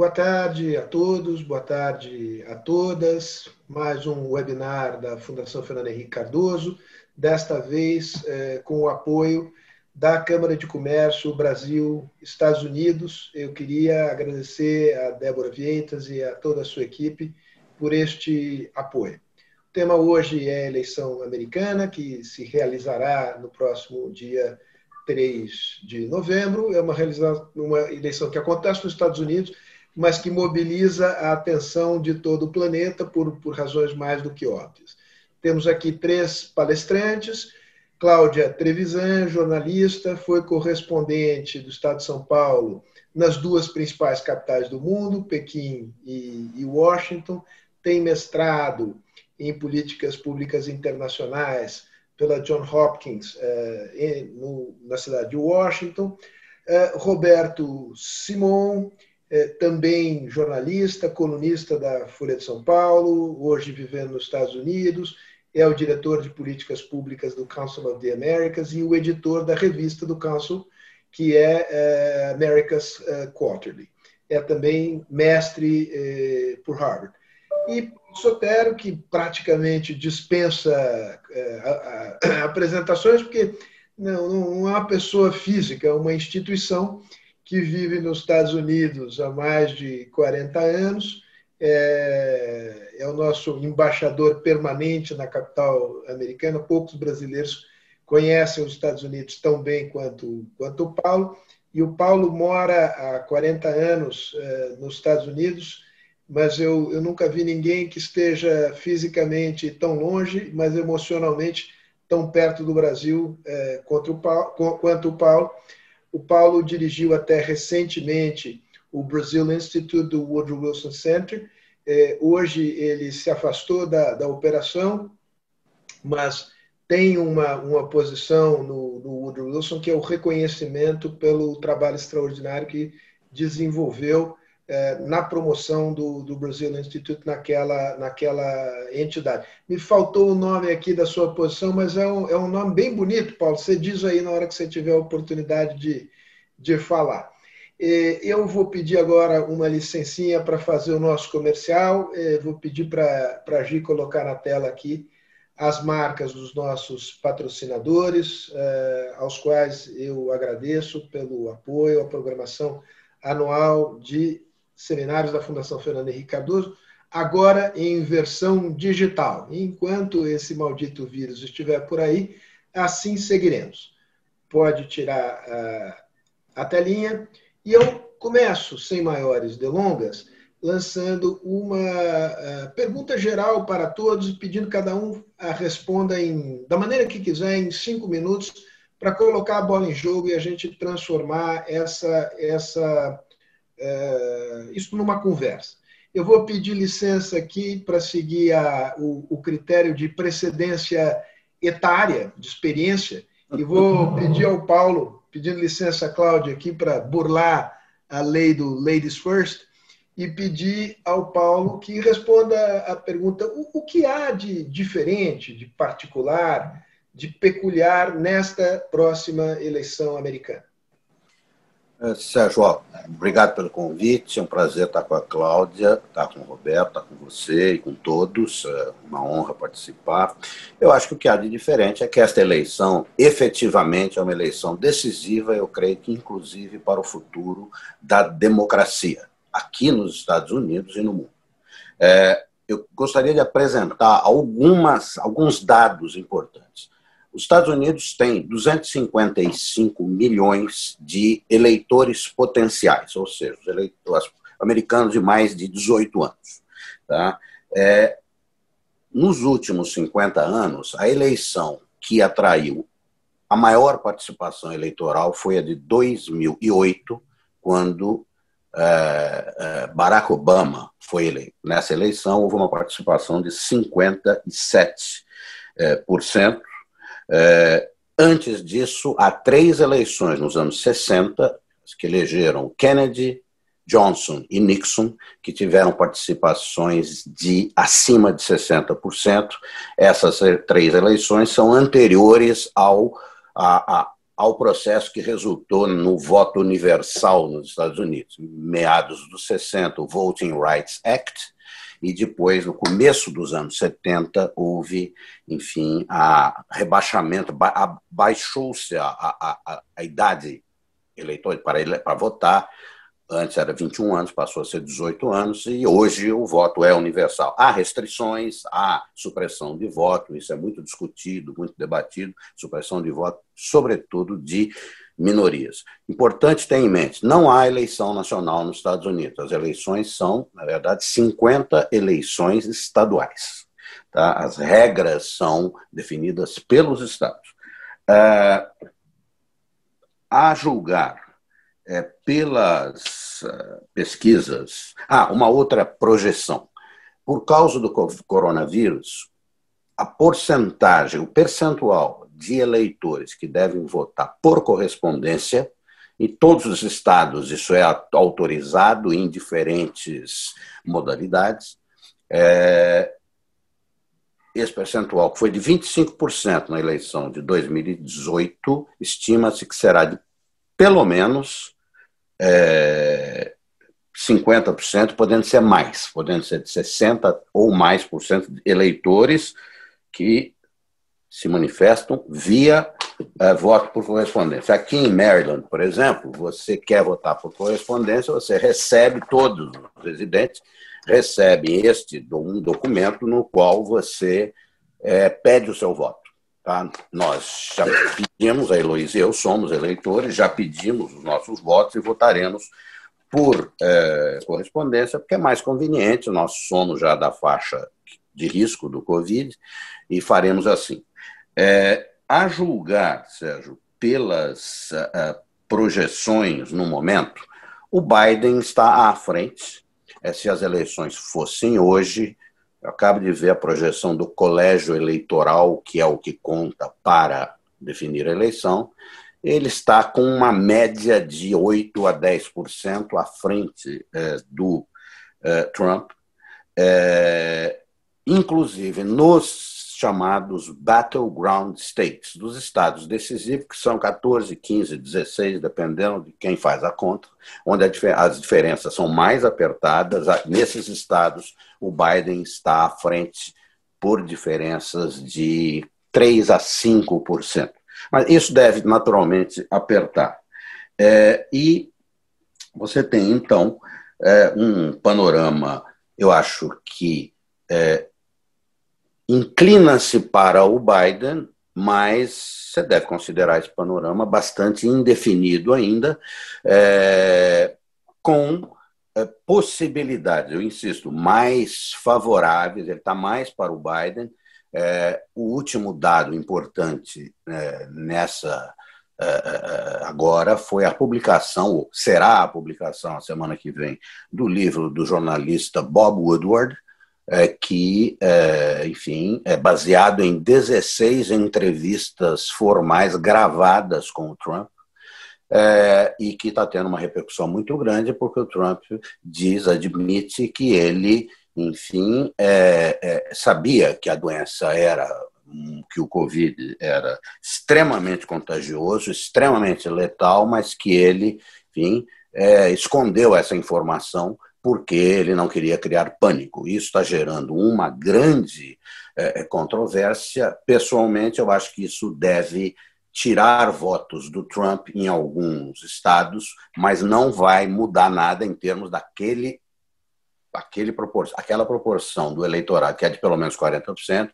Boa tarde a todos, boa tarde a todas. Mais um webinar da Fundação Fernando Henrique Cardoso, desta vez é, com o apoio da Câmara de Comércio Brasil-Estados Unidos. Eu queria agradecer a Débora Vientas e a toda a sua equipe por este apoio. O tema hoje é a eleição americana, que se realizará no próximo dia 3 de novembro. É uma, uma eleição que acontece nos Estados Unidos, mas que mobiliza a atenção de todo o planeta por, por razões mais do que óbvias. Temos aqui três palestrantes. Cláudia Trevisan, jornalista, foi correspondente do Estado de São Paulo nas duas principais capitais do mundo, Pequim e, Washington. Tem mestrado em políticas públicas internacionais pela John Hopkins eh, na cidade de Washington. Eh, Roberto Simon, eh, também jornalista, colunista da Folha de São Paulo, hoje vivendo nos Estados Unidos, é o diretor de políticas públicas do Council of the Americas e o editor da revista do Council, que é America's Quarterly. É também mestre por Harvard. E Sotero, que praticamente dispensa é, apresentações, porque não, não é uma pessoa física, é uma instituição que vive nos Estados Unidos há mais de 40 anos, é, é, o nosso embaixador permanente na capital americana. Poucos brasileiros conhecem os Estados Unidos tão bem quanto, quanto o Paulo, e o Paulo mora há 40 anos é, nos Estados Unidos mas eu, eu nunca vi ninguém que esteja fisicamente tão longe, mas emocionalmente tão perto do Brasil é, o Paulo, quanto o Paulo. O Paulo dirigiu até recentemente o Brazil Institute do Woodrow Wilson Center. É, hoje ele se afastou da, da operação, mas tem uma, uma posição no, no Woodrow Wilson que é o reconhecimento pelo trabalho extraordinário que desenvolveu na promoção do, do Brazil Institute naquela, naquela entidade. Me faltou o nome aqui da sua posição, mas é um, é um nome bem bonito, Paulo. Você diz aí na hora que você tiver a oportunidade de, de falar. Eu vou pedir agora uma licencinha para fazer o nosso comercial. Vou pedir para a Gi colocar na tela aqui as marcas dos nossos patrocinadores, é, aos quais eu agradeço pelo apoio à programação anual de seminários da Fundação Fernando Henrique Cardoso, agora em versão digital. Enquanto esse maldito vírus estiver por aí, assim seguiremos. Pode tirar a, a telinha e eu começo, sem maiores delongas, lançando uma uh, pergunta geral para todos, pedindo que cada um a responda em, da maneira que quiser, em cinco minutos, para colocar a bola em jogo e a gente transformar essa, essa é, isso numa conversa. Eu vou pedir licença aqui para seguir a, o, o, critério de precedência etária, de experiência, e vou pedir ao Paulo, pedindo licença, Cláudia, aqui para burlar a lei do Ladies First, e pedir ao Paulo que responda a pergunta: o, o que há de diferente, de particular, de peculiar nesta próxima eleição americana? É, Sérgio, obrigado pelo convite. É um prazer estar com a Cláudia, estar com o Roberto, estar com você e com todos. É uma honra participar. Eu acho que o que há de diferente é que esta eleição, efetivamente, é uma eleição decisiva, eu creio que inclusive para o futuro da democracia, aqui nos Estados Unidos e no mundo. É, eu gostaria de apresentar algumas, alguns dados importantes. Os Estados Unidos têm 255 milhões de eleitores potenciais, ou seja, os eleitores americanos de mais de 18 anos. Tá? É, nos últimos 50 anos, a eleição que atraiu a maior participação eleitoral foi a de 2008, quando é, é, Barack Obama foi eleito. Nessa eleição, houve uma participação de 57%. É, por cento, é, antes disso, há três eleições nos anos 60 que elegeram Kennedy, Johnson e Nixon, que tiveram participações de acima de 60%. Essas três eleições são anteriores ao, a, a, ao processo que resultou no voto universal nos Estados Unidos, meados dos 60, o Voting Rights Act, e depois, no começo dos anos 70, houve, enfim, a rebaixamento, baixou-se a, a, a, a idade eleitor para, para votar Antes era 21 anos, passou a ser 18 anos, e hoje o voto é universal. Há restrições, há supressão de voto, isso é muito discutido, muito debatido, supressão de voto, sobretudo de minorias. Importante ter em mente, não há eleição nacional nos Estados Unidos. As eleições são, na verdade, 50 eleições estaduais. Tá? As regras são definidas pelos estados. É, a julgar é, pelas uh, pesquisas. Ah, uma outra projeção. Por causa do coronavírus, a porcentagem, o percentual de eleitores que devem votar por correspondência, em todos os estados isso é autorizado em diferentes modalidades, é, esse percentual, que foi de 25% na eleição de 2018, estima-se que será de pelo menos é, 50%, podendo ser mais, podendo ser de 60% ou mais por cento de eleitores que se manifestam via é, voto por correspondência. Aqui em Maryland, por exemplo, você quer votar por correspondência, você recebe, todos os residentes recebem este um documento no qual você é, pede o seu voto. Tá? Nós já pedimos, a Heloísa e eu somos eleitores, já pedimos os nossos votos e votaremos por é, correspondência, porque é mais conveniente, nós somos já da faixa de risco do Covid e faremos assim. É, a julgar, Sérgio, pelas uh, projeções no momento, o Biden está à frente. É, se as eleições fossem hoje, eu acabo de ver a projeção do colégio eleitoral, que é o que conta para definir a eleição. Ele está com uma média de 8 a 10% à frente é, do é, Trump. É, inclusive, nos chamados battleground states, dos estados decisivos, que são 14, 15, 16, dependendo de quem faz a conta, onde as diferenças são mais apertadas. Nesses estados, o Biden está à frente por diferenças de 3 a 5%. Mas isso deve naturalmente apertar. É, e você tem, então, é, um panorama, eu acho que é, inclina-se para o Biden, mas você deve considerar esse panorama bastante indefinido ainda, é, com é, possibilidades, eu insisto, mais favoráveis, ele está mais para o Biden. É, o último dado importante é, nessa é, é, agora foi a publicação, ou será a publicação a semana que vem, do livro do jornalista Bob Woodward, que, é, enfim, é baseado em 16 entrevistas formais gravadas com o Trump, é, e que está tendo uma repercussão muito grande, porque o Trump diz, admite que ele, enfim, é, é, sabia que a doença era que o Covid era extremamente contagioso, extremamente letal, mas que ele, enfim, é, escondeu essa informação porque ele não queria criar pânico. Isso está gerando uma grande é, controvérsia. Pessoalmente, eu acho que isso deve tirar votos do Trump em alguns estados, mas não vai mudar nada em termos daquele aquele propor aquela proporção do eleitorado, que é de pelo menos 40%,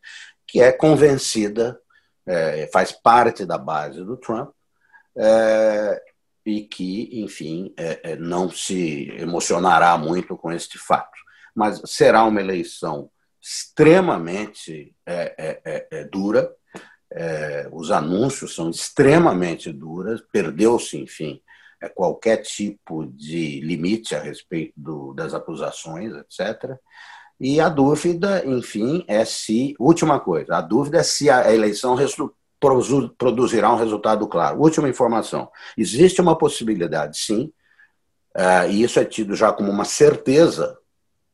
que é convencida, é, faz parte da base do Trump, é, e que, enfim, é, é, não se emocionará muito com este fato. Mas será uma eleição extremamente é, dura, os anúncios são extremamente duros, perdeu-se, enfim, qualquer tipo de limite a respeito das acusações, etc. E a dúvida, enfim, é se. Última coisa, a dúvida é se a eleição produzirá um resultado claro. Última informação: existe uma possibilidade, sim, é, e isso é tido já como uma certeza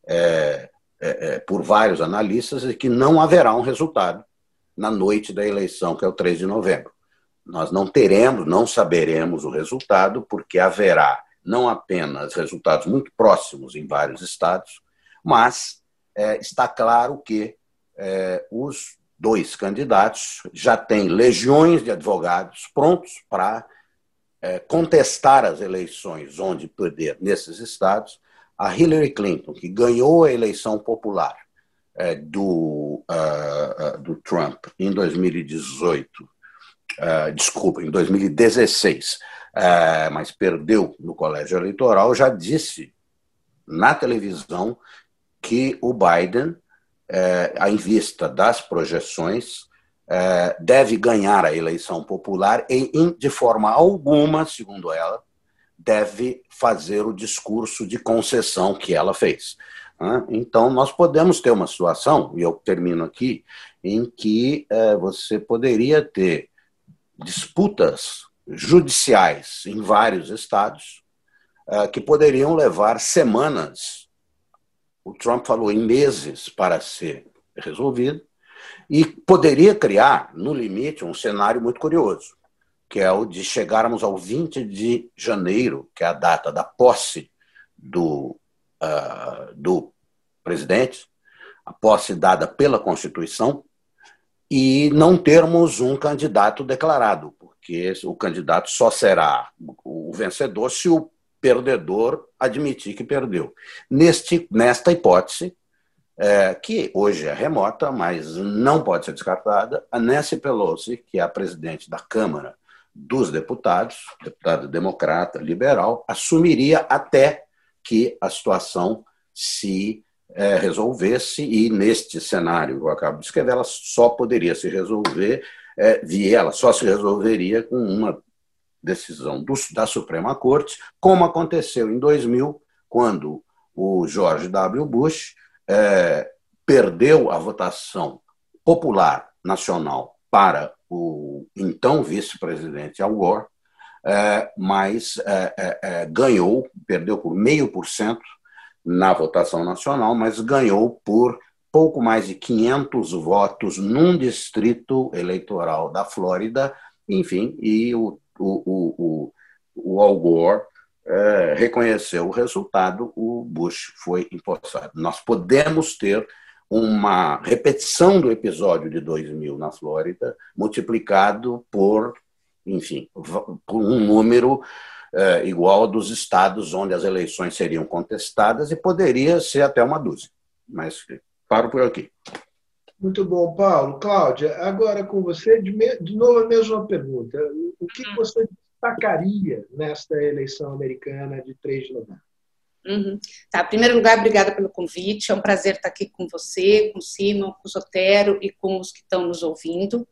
é, é, por vários analistas, de que não haverá um resultado na noite da eleição, que é o 3 de novembro. Nós não teremos, não saberemos o resultado, porque haverá não apenas resultados muito próximos em vários estados, mas é, está claro que é, os dois candidatos já têm legiões de advogados prontos para é, contestar as eleições onde perder nesses estados. A Hillary Clinton, que ganhou a eleição popular é, do, uh, do Trump em 2018, uh, desculpa, em 2016, uh, mas perdeu no colégio eleitoral, já disse na televisão que o Biden, uh, em vista das projeções, deve ganhar a eleição popular e, de forma alguma, segundo ela, deve fazer o discurso de concessão que ela fez. Então, nós podemos ter uma situação, e eu termino aqui, em que é, você poderia ter disputas judiciais em vários estados é, que poderiam levar semanas, o Trump falou em meses, para ser resolvido, e poderia criar, no limite, um cenário muito curioso, que é o de chegarmos ao 20 de janeiro, que é a data da posse do uh, do presidente, a posse dada pela Constituição, e não termos um candidato declarado, porque o candidato só será o vencedor se o perdedor admitir que perdeu. Neste, nesta hipótese, é, que hoje é remota, mas não pode ser descartada, a Nancy Pelosi, que é a presidente da Câmara dos Deputados, deputada democrata, liberal, assumiria até que a situação se é, resolvesse, e neste cenário que eu acabo de escrever, ela só poderia se resolver, é, ela só se resolveria com uma decisão do, da Suprema Corte, como aconteceu em 2000, quando o George W. Bush é, perdeu a votação popular nacional para o então vice-presidente Al Gore, é, mas é, é, é, ganhou, perdeu por meio por cento na votação nacional, mas ganhou por pouco mais de 500 votos num distrito eleitoral da Flórida, enfim, e o, o, o, o Al Gore é, reconheceu o resultado, o Bush foi empossado. Nós podemos ter uma repetição do episódio de 2000 na Flórida, multiplicado por enfim, por um número é, igual dos estados onde as eleições seriam contestadas e poderia ser até uma dúzia. Mas paro por aqui. Muito bom, Paulo. Cláudia, agora com você, de, de novo a mesma pergunta. O que hum. você destacaria nesta eleição americana de 3 de novembro? Uhum. Tá, em primeiro lugar, obrigada pelo convite. É um prazer estar aqui com você, com o Simon, com o Sotero e com os que estão nos ouvindo.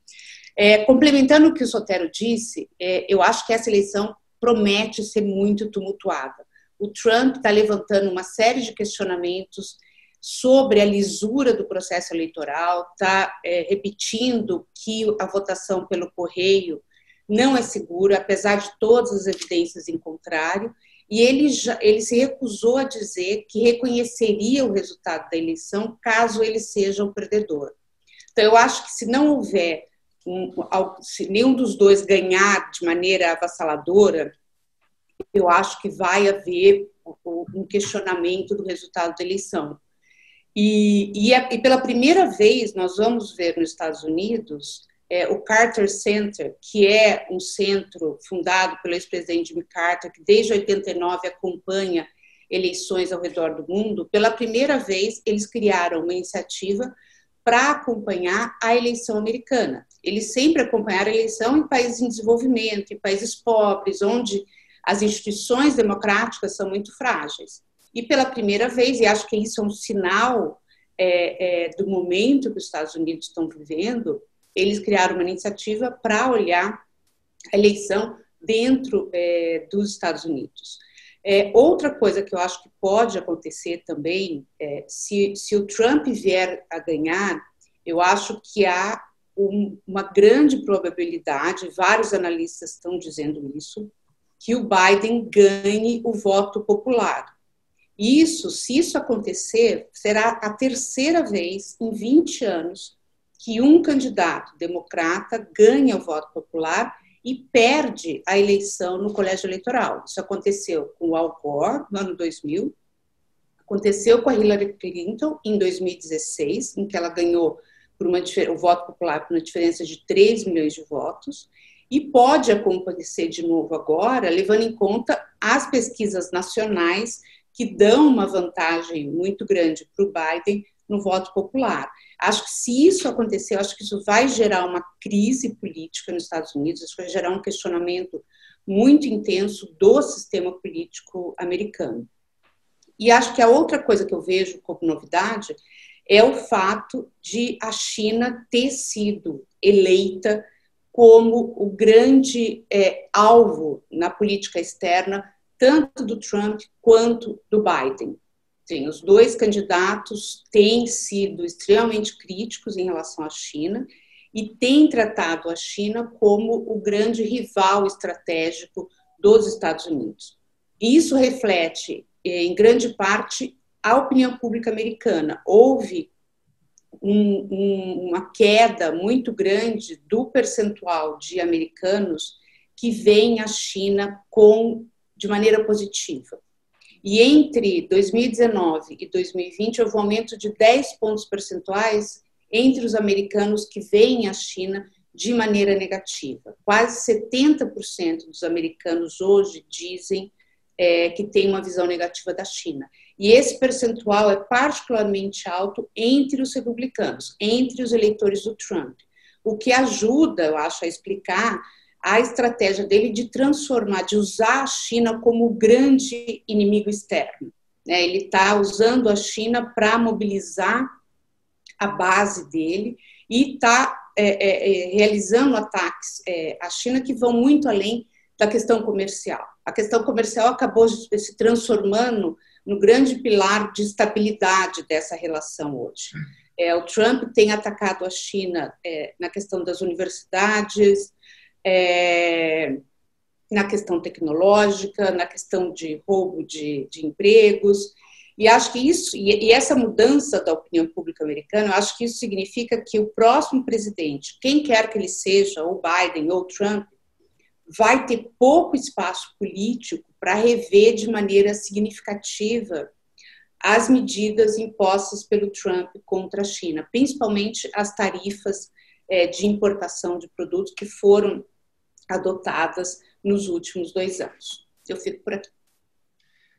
É, complementando o que o Sotero disse, é, eu acho que essa eleição promete ser muito tumultuada. O Trump está levantando uma série de questionamentos sobre a lisura do processo eleitoral, está é, repetindo que a votação pelo correio não é segura, apesar de todas as evidências em contrário, e ele, já, ele se recusou a dizer que reconheceria o resultado da eleição caso ele seja o perdedor. Então, eu acho que se não houver um, se nenhum dos dois ganhar de maneira avassaladora, eu acho que vai haver um questionamento do resultado da eleição. E, e, é, e pela primeira vez nós vamos ver nos Estados Unidos é, o Carter Center, que é um centro fundado pelo ex-presidente Jimmy Carter, que desde 89 acompanha eleições ao redor do mundo. Pela primeira vez, eles criaram uma iniciativa para acompanhar a eleição americana. Eles sempre acompanharam a eleição em países em desenvolvimento, em países pobres, onde as instituições democráticas são muito frágeis. E pela primeira vez, e acho que isso é um sinal é, é, do momento que os Estados Unidos estão vivendo, eles criaram uma iniciativa para olhar a eleição dentro é, dos Estados Unidos. É, outra coisa que eu acho que pode acontecer também, é, se, se o Trump vier a ganhar, eu acho que há um, uma grande probabilidade, vários analistas estão dizendo isso, que o Biden ganhe o voto popular. Isso, se isso acontecer, será a terceira vez em 20 anos que um candidato democrata ganha o voto popular e perde a eleição no colégio eleitoral. Isso aconteceu com o Al Gore no ano 2000, aconteceu com a Hillary Clinton em 2016, em que ela ganhou por uma, o voto popular por uma diferença de 3 milhões de votos, e pode acontecer de novo agora, levando em conta as pesquisas nacionais que dão uma vantagem muito grande para o Biden no voto popular. Acho que se isso acontecer, acho que isso vai gerar uma crise política nos Estados Unidos, isso vai gerar um questionamento muito intenso do sistema político americano. E acho que a outra coisa que eu vejo como novidade é o fato de a China ter sido eleita como o grande é, alvo na política externa, tanto do Trump quanto do Biden. Sim, os dois candidatos têm sido extremamente críticos em relação à China e têm tratado a China como o grande rival estratégico dos Estados Unidos. Isso reflete, é, em grande parte, a opinião pública americana. Houve um, um, uma queda muito grande do percentual de americanos que veem a China com de maneira positiva. E entre 2019 e 2020 houve um aumento de 10 pontos percentuais entre os americanos que veem a China de maneira negativa. Quase 70% dos americanos hoje dizem é, que têm uma visão negativa da China. E esse percentual é particularmente alto entre os republicanos, entre os eleitores do Trump, o que ajuda, eu acho, a explicar a estratégia dele de transformar, de usar a China como grande inimigo externo. Né? Ele está usando a China para mobilizar a base dele e está é, é, é, realizando ataques é, à China que vão muito além da questão comercial. A questão comercial acabou se transformando no grande pilar de estabilidade dessa relação hoje. É, o Trump tem atacado a China é, na questão das universidades, é, na questão tecnológica, na questão de roubo de, de empregos. E acho que isso, e, e, essa mudança da opinião pública americana, acho que isso significa que o próximo presidente, quem quer que ele seja, ou Biden ou Trump, vai ter pouco espaço político para rever de maneira significativa as medidas impostas pelo Trump contra a China, principalmente as tarifas é, de importação de produtos que foram adotadas nos últimos dois anos. Eu fico por aqui.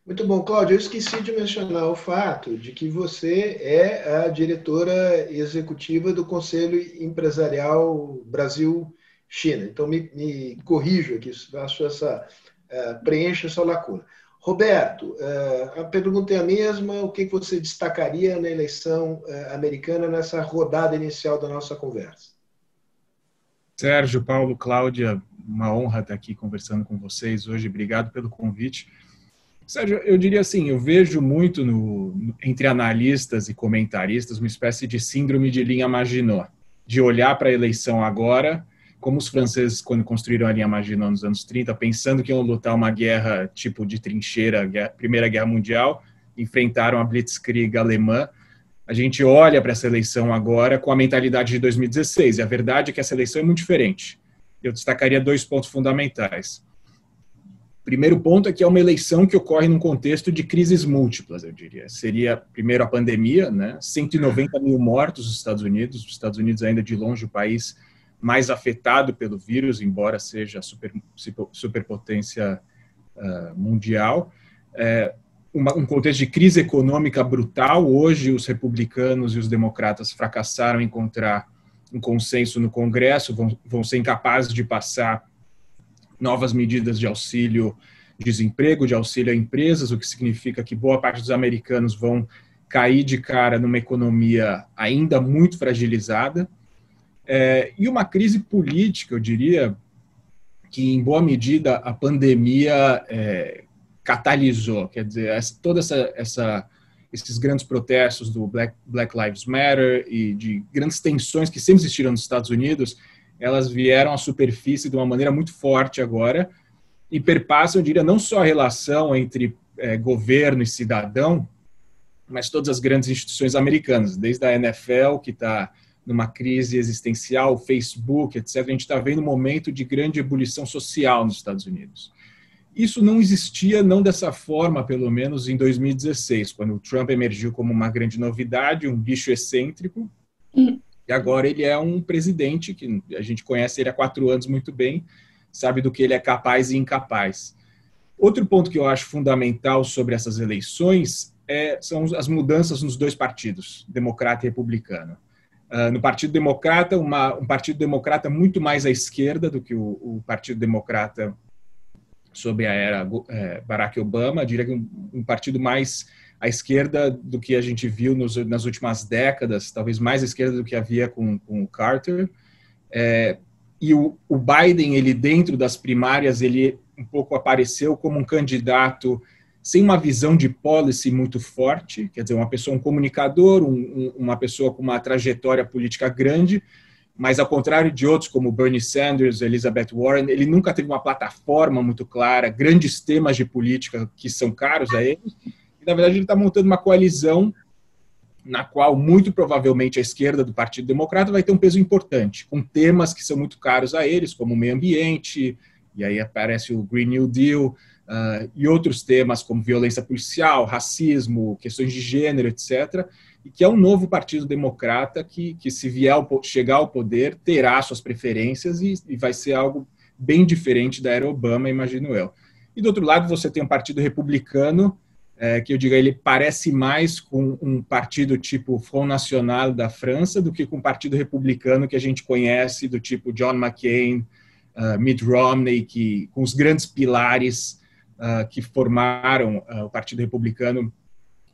Muito bom, Cláudia. Eu esqueci de mencionar o fato de que você é a diretora executiva do Conselho Empresarial Brasil-China. Então, me, me corrijo aqui, faço essa, uh, essa lacuna. Roberto, uh, a pergunta é a mesma. O que você destacaria na eleição uh, americana nessa rodada inicial da nossa conversa? Sérgio, Paulo, Cláudia, uma honra estar aqui conversando com vocês hoje. Obrigado pelo convite. Sérgio, eu diria assim, eu vejo muito no, entre analistas e comentaristas uma espécie de síndrome de linha Maginot, de olhar para a eleição agora, como os franceses quando construíram a linha Maginot nos anos 30, pensando que iam lutar uma guerra tipo de trincheira, guerra, Primeira Guerra Mundial, enfrentaram a Blitzkrieg alemã. A gente olha para essa eleição agora com a mentalidade de 2016, e a verdade é que essa eleição é muito diferente eu destacaria dois pontos fundamentais. Primeiro ponto é que é uma eleição que ocorre num contexto de crises múltiplas, eu diria. Seria, primeiro, a pandemia, né? 190 mil mortos nos Estados Unidos, os Estados Unidos ainda de longe o país mais afetado pelo vírus, embora seja super, superpotência uh, mundial. É, uma, um contexto de crise econômica brutal. Hoje, os republicanos e os democratas fracassaram em encontrar um consenso no Congresso, vão, vão ser incapazes de passar novas medidas de auxílio desemprego, de auxílio a empresas, o que significa que boa parte dos americanos vão cair de cara numa economia ainda muito fragilizada. É, e uma crise política, eu diria, que em boa medida a pandemia é, catalisou, quer dizer, toda essa, essa esses grandes protestos do Black, Black Lives Matter e de grandes tensões que sempre existiram nos Estados Unidos, elas vieram à superfície de uma maneira muito forte agora e perpassam, eu diria, não só a relação entre é, governo e cidadão, mas todas as grandes instituições americanas, desde a NFL, que está numa crise existencial, Facebook, etc. A gente está vendo um momento de grande ebulição social nos Estados Unidos. Isso não existia, não dessa forma, pelo menos em 2016, quando o Trump emergiu como uma grande novidade, um bicho excêntrico, uhum. e agora ele é um presidente que a gente conhece ele há quatro anos muito bem, sabe do que ele é capaz e incapaz. Outro ponto que eu acho fundamental sobre essas eleições é, são as mudanças nos dois partidos, democrata e republicano. Uh, no Partido Democrata, uma, um Partido Democrata muito mais à esquerda do que o, o Partido Democrata sob a era é, Barack Obama, diria que um, um, partido mais à esquerda do que a gente viu nos, nas últimas décadas, talvez mais à esquerda do que havia com, com o Carter. É, e o, o, Biden, ele dentro das primárias, ele um pouco apareceu como um candidato sem uma visão de policy muito forte, quer dizer, uma pessoa, um comunicador, um, uma pessoa com uma trajetória política grande, mas ao contrário de outros como Bernie Sanders, Elizabeth Warren, ele nunca teve uma plataforma muito clara, grandes temas de política que são caros a ele. E, na verdade, ele está montando uma coalizão na qual, muito provavelmente, a esquerda do Partido Democrata vai ter um peso importante, com temas que são muito caros a eles, como o meio ambiente, e aí aparece o Green New Deal, uh, e outros temas como violência policial, racismo, questões de gênero, etc., e que é um novo partido democrata que, que se vier ao, chegar ao poder, terá suas preferências e, e vai ser algo bem diferente da era Obama, imagino eu. E do outro lado, você tem um partido republicano, é, que eu digo, ele parece mais com um partido tipo Front National da França do que com um partido republicano que a gente conhece, do tipo John McCain, uh, Mitt Romney, que, com os grandes pilares uh, que formaram uh, o Partido Republicano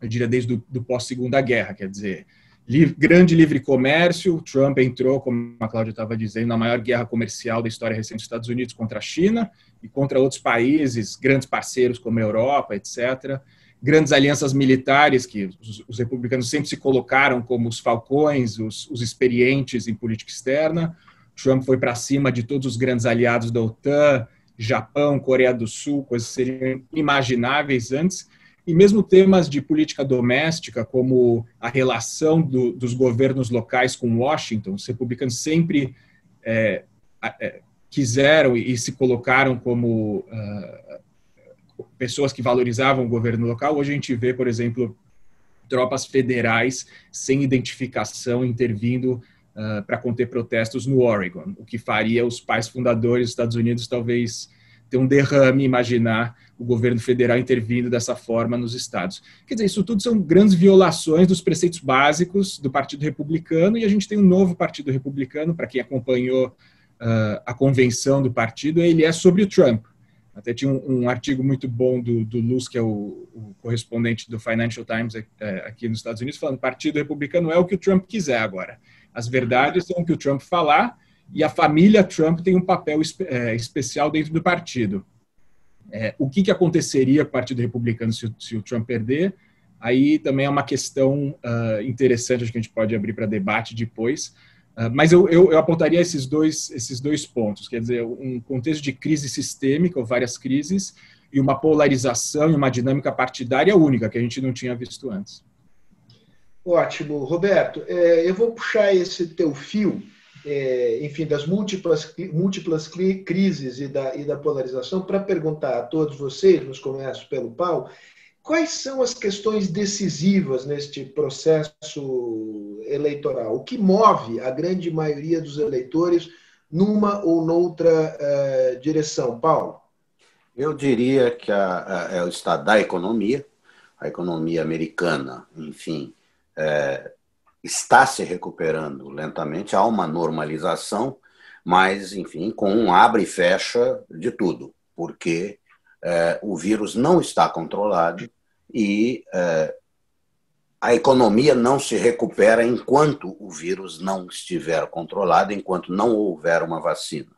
eu diria, desde do pós-segunda guerra, quer dizer, livre, grande livre comércio, Trump entrou, como a Cláudia estava dizendo, na maior guerra comercial da história recente dos Estados Unidos contra a China e contra outros países, grandes parceiros como a Europa, etc., grandes alianças militares que os, os republicanos sempre se colocaram como os falcões, os, os experientes em política externa, Trump foi para cima de todos os grandes aliados da OTAN, Japão, Coreia do Sul, coisas que seriam inimagináveis antes, e mesmo temas de política doméstica, como a relação do, dos governos locais com Washington, os republicanos sempre é, é, quiseram e se colocaram como uh, pessoas que valorizavam o governo local. Hoje a gente vê, por exemplo, tropas federais sem identificação intervindo uh, para conter protestos no Oregon, o que faria os pais fundadores dos Estados Unidos talvez ter um derrame, imaginar o governo federal intervindo dessa forma nos estados. Quer dizer, isso tudo são grandes violações dos preceitos básicos do Partido Republicano, e a gente tem um novo Partido Republicano, para quem acompanhou uh, a convenção do partido, ele é sobre o Trump. Até tinha um, um artigo muito bom do, do Luz, que é o, o correspondente do Financial Times é, aqui nos Estados Unidos, falando o Partido Republicano é o que o Trump quiser agora. As verdades são o que o Trump falar, e a família Trump tem um papel é, especial dentro do partido. É, o que, que aconteceria com o Partido Republicano se, se, o Trump perder? Aí também é uma questão uh, interessante, acho que a gente pode abrir para debate depois. Uh, mas eu, eu, eu, apontaria esses dois, esses dois pontos, quer dizer, um contexto de crise sistêmica, ou várias crises, e uma polarização e uma dinâmica partidária única, que a gente não tinha visto antes. Ótimo. Roberto, é, eu vou puxar esse teu fio é, enfim, das múltiplas, múltiplas crises e da, e da polarização, para perguntar a todos vocês, nos começo pelo Paulo, quais são as questões decisivas neste processo eleitoral? O que move a grande maioria dos eleitores numa ou noutra uh, direção? Paulo? Eu diria que a, a, é o estado da economia, a economia americana, enfim, é, está se recuperando lentamente, há uma normalização, mas, enfim, com um abre e fecha de tudo, porque é, o vírus não está controlado e é, a economia não se recupera enquanto o vírus não estiver controlado, enquanto não houver uma vacina.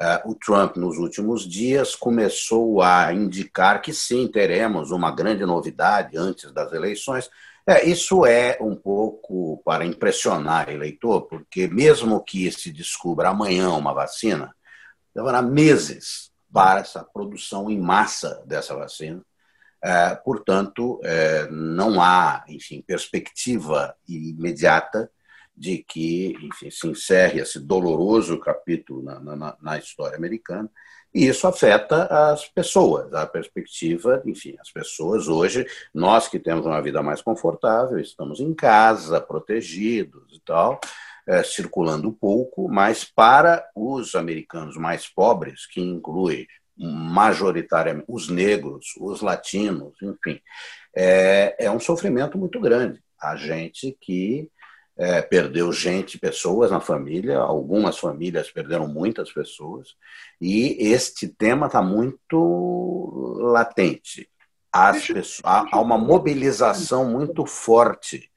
É, o Trump, nos últimos dias, começou a indicar que sim, teremos uma grande novidade antes das eleições, é, isso é um pouco para impressionar eleitor, porque mesmo que se descubra amanhã uma vacina, levará meses para essa produção em massa dessa vacina. É, portanto, é, não há, enfim, perspectiva imediata de que, enfim, se encerre esse doloroso capítulo na, na, na história americana e isso afeta as pessoas, a perspectiva, enfim, as pessoas hoje, nós que temos uma vida mais confortável, estamos em casa, protegidos e tal, é, circulando pouco, mas para os americanos mais pobres, que inclui majoritariamente os negros, os latinos, enfim, é, é um sofrimento muito grande. A gente que é, perdeu gente, pessoas na família, algumas famílias perderam muitas pessoas, e este tema está muito latente. As pessoas, há uma mobilização muito forte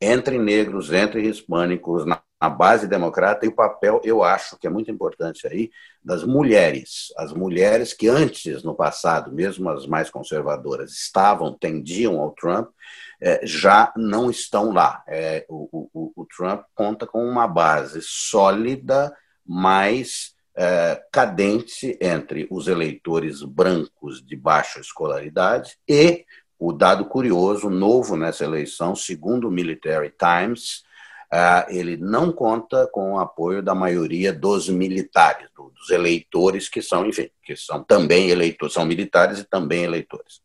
entre negros, entre hispânicos, na, na base democrata, e o papel, eu acho que é muito importante aí, das mulheres. As mulheres que antes, no passado, mesmo as mais conservadoras, estavam, tendiam ao Trump, é, já não estão lá. É, o, o, o, Trump conta com uma base sólida, mais é, cadente entre os eleitores brancos de baixa escolaridade e o dado curioso, novo nessa eleição, segundo o Military Times, é, ele não conta com o apoio da maioria dos militares, dos eleitores que são, enfim, que são também eleitores, são militares e também eleitores.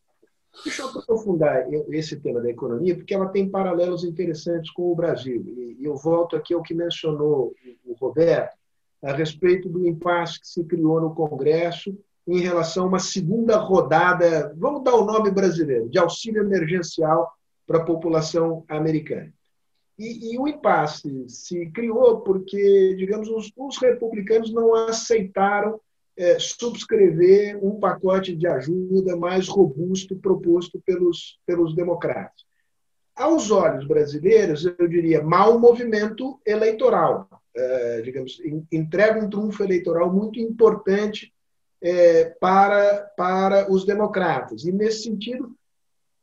Deixa eu aprofundar esse tema da economia, porque ela tem paralelos interessantes com o Brasil. E eu volto aqui ao que mencionou o Roberto, a respeito do impasse que se criou no Congresso em relação a uma segunda rodada, vamos dar o nome brasileiro, de auxílio emergencial para a população americana. E, e, o impasse se criou porque, digamos, os, os republicanos não aceitaram é, subscrever um pacote de ajuda mais robusto proposto pelos, pelos democratas. Aos olhos brasileiros, eu diria, mau movimento eleitoral. É, digamos, entrega um trunfo eleitoral muito importante é, para, para os democratas. E, nesse sentido,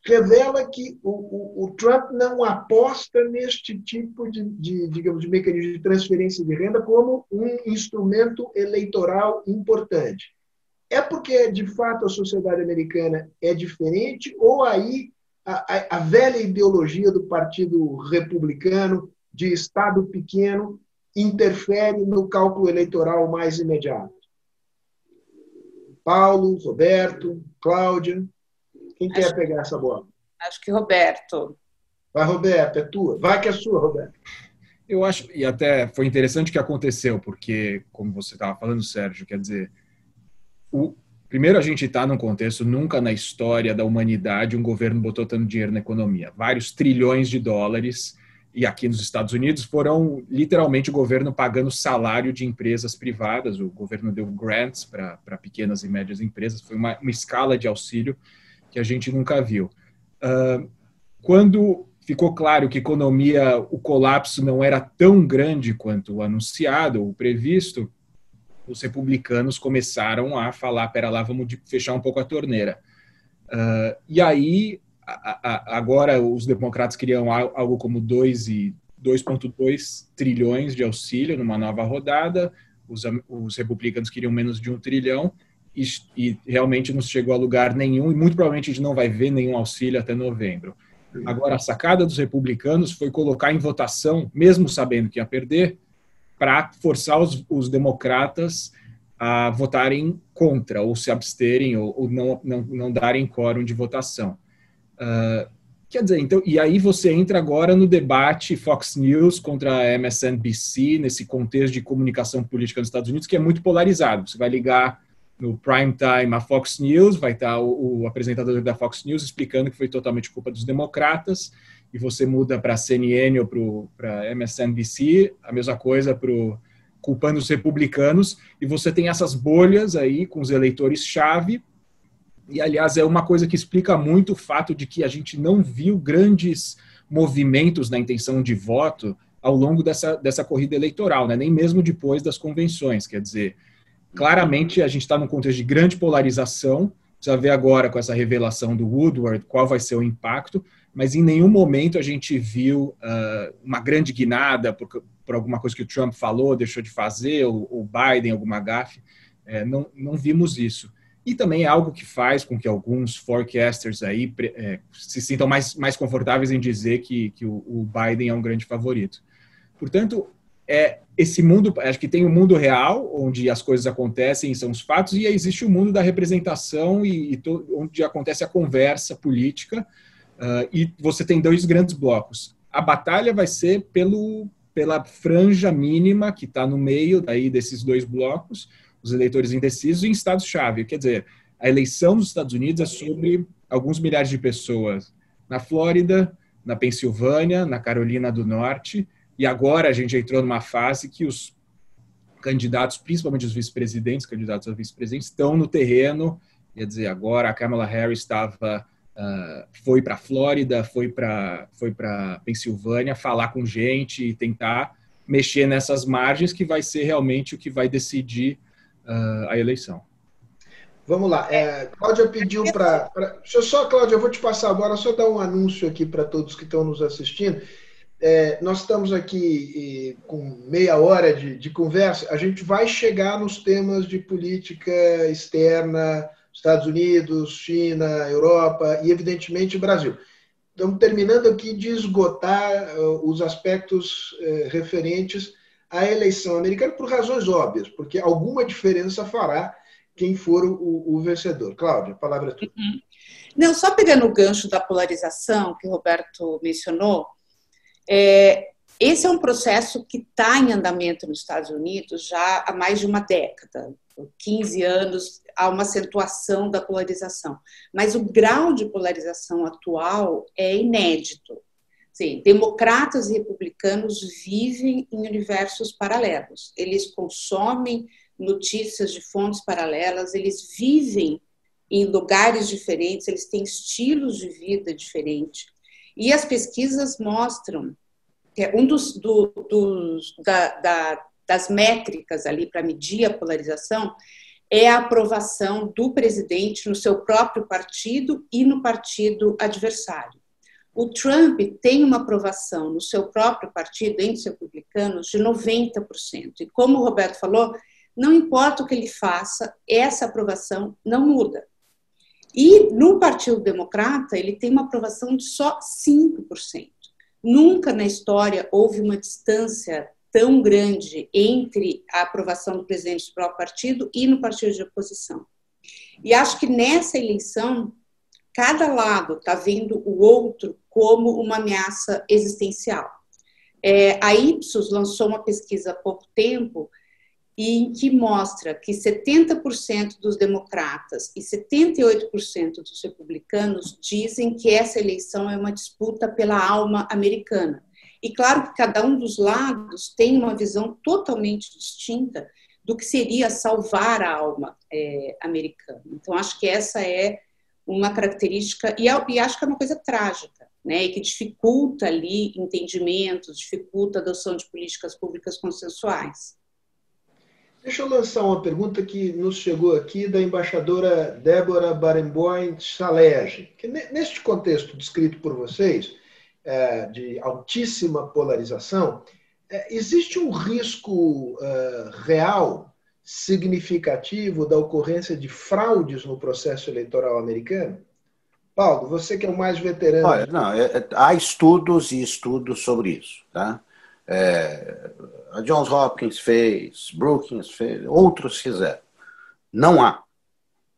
revela que o, o, o, Trump não aposta neste tipo de, de, digamos, de mecanismo de transferência de renda como um instrumento eleitoral importante. É porque, de fato, a sociedade americana é diferente ou aí a, a, a velha ideologia do Partido Republicano de Estado pequeno interfere no cálculo eleitoral mais imediato? Paulo, Roberto, Cláudia. Quem acho, quer pegar essa bola? Acho que Roberto. Vai, Roberto, é tua. Vai que é sua, Roberto. Eu acho, e até foi interessante o que aconteceu, porque, como você estava falando, Sérgio, quer dizer, o, primeiro a gente está num contexto, nunca na história da humanidade um governo botou tanto dinheiro na economia. Vários trilhões de dólares, e aqui nos Estados Unidos foram literalmente o governo pagando salário de empresas privadas, o governo deu grants para pequenas e médias empresas, foi uma, uma escala de auxílio que a gente nunca viu. Uh, quando ficou claro que economia, o colapso não era tão grande quanto anunciado ou previsto, os republicanos começaram a falar, pera lá, vamos fechar um pouco a torneira. Uh, e aí, a, a, agora os democratas queriam algo como 2,2 trilhões de auxílio numa nova rodada, os, os republicanos queriam menos de um trilhão, e, e, realmente não chegou a lugar nenhum, e muito provavelmente a gente não vai ver nenhum auxílio até novembro. Agora, a sacada dos republicanos foi colocar em votação, mesmo sabendo que ia perder, para forçar os, os, democratas a votarem contra, ou se absterem, ou, ou não, não, não darem quórum de votação. Uh, quer dizer, então, e aí você entra agora no debate Fox News contra a MSNBC, nesse contexto de comunicação política nos Estados Unidos, que é muito polarizado. Você vai ligar no prime time a Fox News, vai estar o, o, apresentador da Fox News explicando que foi totalmente culpa dos democratas, e você muda para a CNN ou para MSNBC, a mesma coisa para culpando os republicanos, e você tem essas bolhas aí com os eleitores-chave, e aliás é uma coisa que explica muito o fato de que a gente não viu grandes movimentos na intenção de voto ao longo dessa, dessa corrida eleitoral, né? nem mesmo depois das convenções, quer dizer, Claramente, a gente está num contexto de grande polarização. Precisa ver agora com essa revelação do Woodward qual vai ser o impacto, mas em nenhum momento a gente viu uh, uma grande guinada por, por, alguma coisa que o Trump falou, deixou de fazer, ou o Biden, alguma gafe. É, não, não vimos isso. E também é algo que faz com que alguns forecasters aí é, se sintam mais, mais confortáveis em dizer que, que o, o Biden é um grande favorito. Portanto, é esse mundo, acho que tem o mundo real, onde as coisas acontecem, são os fatos, e existe o mundo da representação, e, e to, onde acontece a conversa política, uh, e você tem dois grandes blocos. A batalha vai ser pelo, pela franja mínima que está no meio daí desses dois blocos, os eleitores indecisos, em estados-chave. Quer dizer, a eleição dos Estados Unidos é sobre alguns milhares de pessoas na Flórida, na Pensilvânia, na Carolina do Norte, e agora a gente entrou numa fase que os candidatos, principalmente os vice-presidentes, candidatos a vice-presidentes, estão no terreno. Quer dizer, agora a Kamala Harris estava, uh, foi para a Flórida, foi para foi para Pensilvânia falar com gente e tentar mexer nessas margens, que vai ser realmente o que vai decidir uh, a eleição. Vamos lá. É, Cláudia pediu para. Deixa eu só, Cláudia, eu vou te passar agora, só dar um anúncio aqui para todos que estão nos assistindo. É, nós estamos aqui e, com meia hora de, de, conversa. A gente vai chegar nos temas de política externa, Estados Unidos, China, Europa e, evidentemente, Brasil. Estamos terminando aqui de esgotar uh, os aspectos uh, referentes à eleição americana por razões óbvias, porque alguma diferença fará quem for o, o vencedor. Cláudia, a palavra é tua. Uhum. Não, só pegando o gancho da polarização que o Roberto mencionou, é, esse é um processo que está em andamento nos Estados Unidos já há mais de uma década, 15 anos, há uma acentuação da polarização. Mas o grau de polarização atual é inédito. Sim, democratas e republicanos vivem em universos paralelos. Eles consomem notícias de fontes paralelas, eles vivem em lugares diferentes, eles têm estilos de vida diferentes. E as pesquisas mostram que é um dos, do, dos da, da, das métricas ali para medir a polarização é a aprovação do presidente no seu próprio partido e no partido adversário. O Trump tem uma aprovação no seu próprio partido, entre os republicanos, de 90%. E como o Roberto falou, não importa o que ele faça, essa aprovação não muda. E no Partido Democrata, ele tem uma aprovação de só 5%. Nunca na história houve uma distância tão grande entre a aprovação do presidente do próprio partido e no partido de oposição. E acho que nessa eleição, cada lado está vendo o outro como uma ameaça existencial. É, a Ipsos lançou uma pesquisa há pouco tempo em que mostra que 70% dos democratas e 78% dos republicanos dizem que essa eleição é uma disputa pela alma americana. E claro que cada um dos lados tem uma visão totalmente distinta do que seria salvar a alma é, americana. Então, acho que essa é uma característica, e, e acho que é uma coisa trágica, né, e que dificulta ali entendimentos, dificulta a adoção de políticas públicas consensuais. Deixa eu lançar uma pergunta que nos chegou aqui da embaixadora Débora Barenboim Salege, que neste contexto descrito por vocês, é, de altíssima polarização, é, existe um risco é, real, significativo, da ocorrência de fraudes no processo eleitoral americano? Paulo, você que é o mais veterano. Olha, não, há estudos e estudos sobre isso. Tá? É, a Johns Hopkins fez, Brookings fez, outros fizeram. Não há.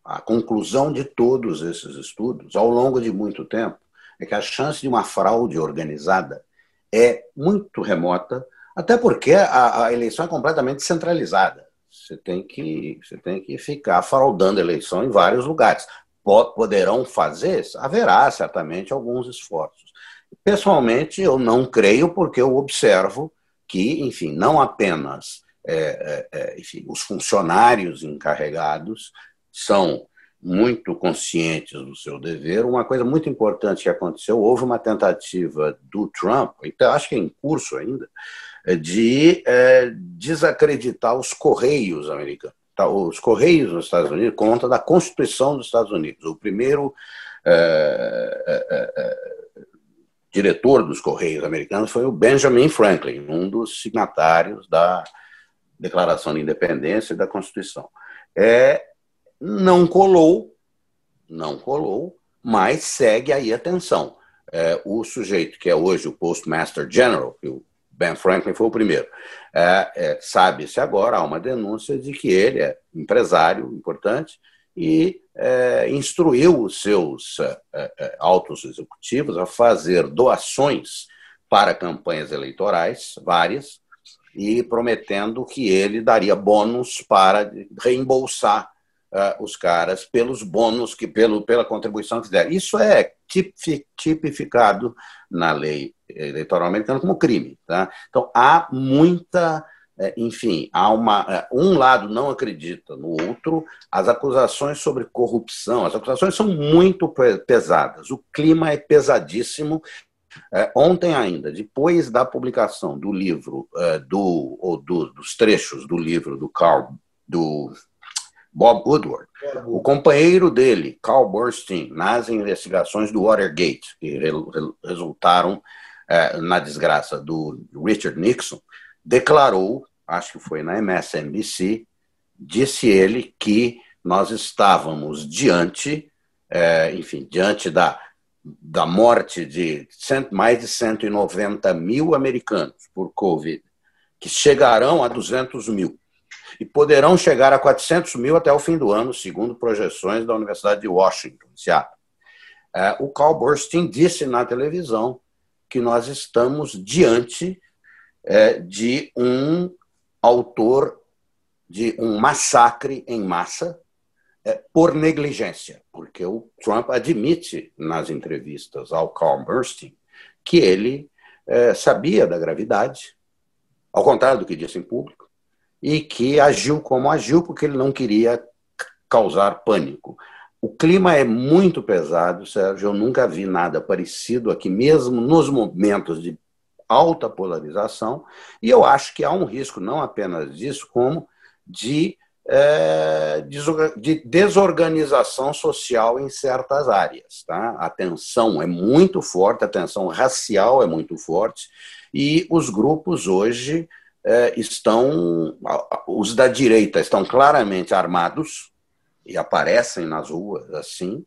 A conclusão de todos esses estudos, ao longo de muito tempo, é que a chance de uma fraude organizada é muito remota, até porque a, a eleição é completamente centralizada. Você tem que, você tem que ficar fraudando a eleição em vários lugares. Poderão fazer? Haverá certamente alguns esforços. Pessoalmente, eu não creio, porque eu observo que, enfim, não apenas é, é, é, enfim, os funcionários encarregados são muito conscientes do seu dever. Uma coisa muito importante que aconteceu, houve uma tentativa do Trump, então acho que é em curso ainda, é, de é, desacreditar os correios americanos. Tá, os correios nos Estados Unidos conta da Constituição dos Estados Unidos. O primeiro é, diretor dos Correios americanos foi o Benjamin Franklin, um dos signatários da Declaração de Independência e da Constituição. É, não colou, não colou, mas segue aí a tensão. É, o sujeito que é hoje o Postmaster General, que o Ben Franklin foi o primeiro. É, é, Sabe-se agora, há uma denúncia de que ele é empresário importante e é, instruiu os seus é, é, altos executivos a fazer doações para campanhas eleitorais, várias, e prometendo que ele daria bônus para reembolsar uh, os caras pelos bônus que pelo, pela contribuição que deram. Isso é tipificado na lei eleitoral americana como crime. Tá? Então há muita é, enfim, há uma, é, um lado não acredita no outro, as acusações sobre corrupção, as acusações são muito pesadas, o clima é pesadíssimo. É, ontem ainda, depois da publicação do livro, do, ou do, dos trechos do livro do Carl, do Bob Woodward, o companheiro dele, Carl Bernstein, nas investigações do Watergate, que resultaram na desgraça do Richard Nixon, declarou acho que foi na MSNBC, disse ele que nós estávamos diante, é, enfim, diante da, da morte de cento, mais de 190 mil americanos por Covid, que chegarão a 200 mil e poderão chegar a 400 mil até o fim do ano, segundo projeções da Universidade de Washington, Seattle. É, o Carl Burstein disse na televisão que nós estamos diante é, de um autor de um massacre em massa é, por negligência, porque o Trump admite nas entrevistas ao Carl Bernstein que ele é, sabia da gravidade, ao contrário do que disse em público, e que agiu como agiu porque ele não queria causar pânico. O clima é muito pesado, Sérgio. Eu nunca vi nada parecido aqui, mesmo nos momentos de alta polarização, e eu acho que há um risco não apenas disso, como de, é, de desorganização social em certas áreas. Tá? A tensão é muito forte, a tensão racial é muito forte, e os grupos hoje é, estão, os da direita estão claramente armados e aparecem nas ruas assim,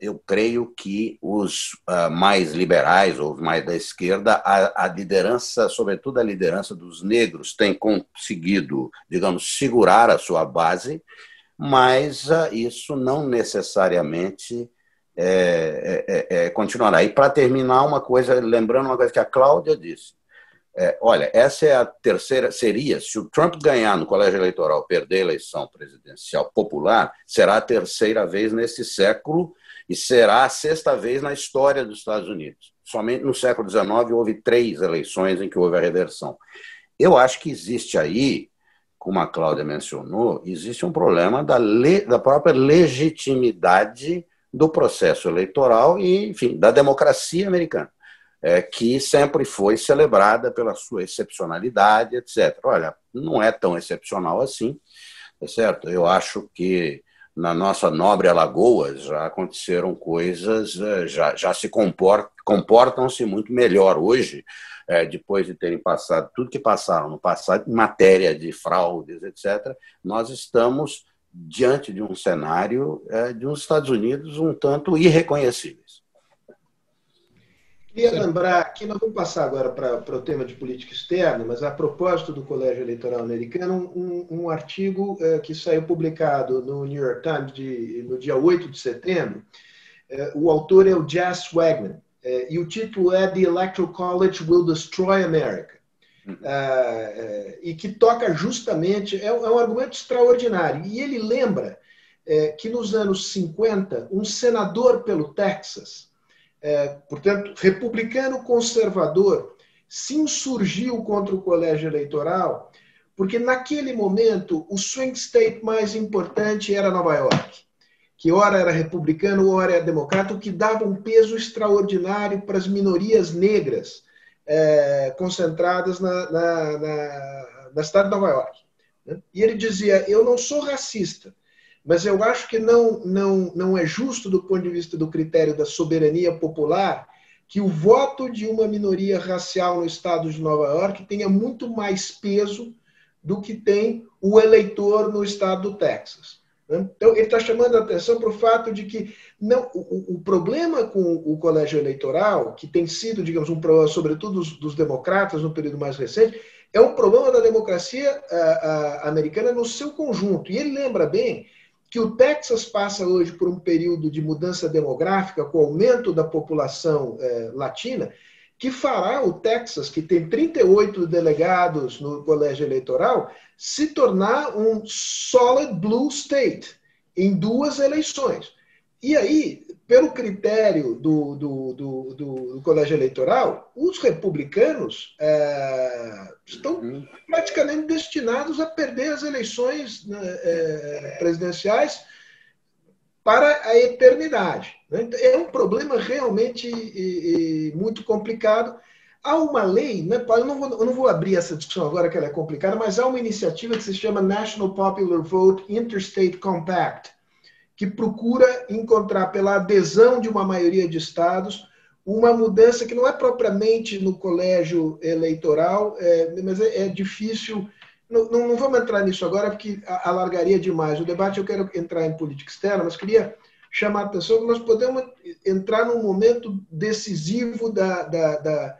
eu creio que os uh, mais liberais ou mais da esquerda, a, liderança, sobretudo a liderança dos negros, tem conseguido, digamos, segurar a sua base, mas uh, isso não necessariamente é, é, é, é continuará. E para terminar, uma coisa, lembrando uma coisa que a Cláudia disse, é, olha, essa é a terceira, seria, se o Trump ganhar no colégio eleitoral, perder a eleição presidencial popular, será a terceira vez nesse século e será a sexta vez na história dos Estados Unidos. Somente no século XIX houve três eleições em que houve a reversão. Eu acho que existe aí, como a Cláudia mencionou, existe um problema da, le, da própria legitimidade do processo eleitoral e, enfim, da democracia americana é, que sempre foi celebrada pela sua excepcionalidade, etc. Olha, não é tão excepcional assim, é certo? Eu acho que na nossa nobre Alagoas já aconteceram coisas, é, já, já se comportam, comportam-se muito melhor hoje, é, depois de terem passado tudo que passaram no passado, em matéria de fraudes, etc. Nós estamos diante de um cenário é, de uns Estados Unidos um tanto irreconhecíveis. Queria lembrar que nós vamos passar agora para, o tema de política externa, mas a propósito do Colégio Eleitoral Americano, um, um artigo eh, que saiu publicado no New York Times de, no dia 8 de setembro. Eh, o autor é o Jess Swagman, eh, e o título é The Electoral College Will Destroy America. Uh, e que toca justamente, é é um, argumento extraordinário. E ele lembra que nos anos 50, um senador pelo Texas, é, portanto, republicano conservador, se insurgiu contra o colégio eleitoral, porque naquele momento o swing state mais importante era Nova York, que ora era republicano, ora era democrata, o que dava um peso extraordinário para as minorias negras é, concentradas na, na, na, na cidade de Nova York. Né? E ele dizia: Eu não sou racista, mas eu acho que não, não, não é justo, do ponto de vista do critério da soberania popular, que o voto de uma minoria racial no estado de Nova York tenha muito mais peso do que tem o eleitor no estado do Texas. Então, ele está chamando a atenção para o fato de que não, o, o, problema com o colégio eleitoral, que tem sido, digamos, um problema, sobretudo dos, dos democratas no período mais recente, é um problema da democracia a, a, americana no seu conjunto. E ele lembra bem que o Texas passa hoje por um período de mudança demográfica, com aumento da população eh, latina, que fará o Texas, que tem 38 delegados no colégio eleitoral, se tornar um solid blue state em duas eleições. E aí, pelo critério do, do, do, do colégio eleitoral, os republicanos é, estão uhum. praticamente destinados a perder as eleições né, é, presidenciais para a eternidade. Né? Então, é um problema realmente e, e muito complicado. Há uma lei, né, eu, não vou, eu não vou abrir essa discussão agora que ela é complicada, mas há uma iniciativa que se chama National Popular Vote Interstate Compact, que procura encontrar, pela adesão de uma maioria de estados, uma mudança que não é propriamente no colégio eleitoral, é, mas é, é difícil não, não, vamos entrar nisso agora, porque alargaria demais o debate. Eu quero entrar em política externa, mas queria chamar a atenção que nós podemos entrar num momento decisivo da, da, da,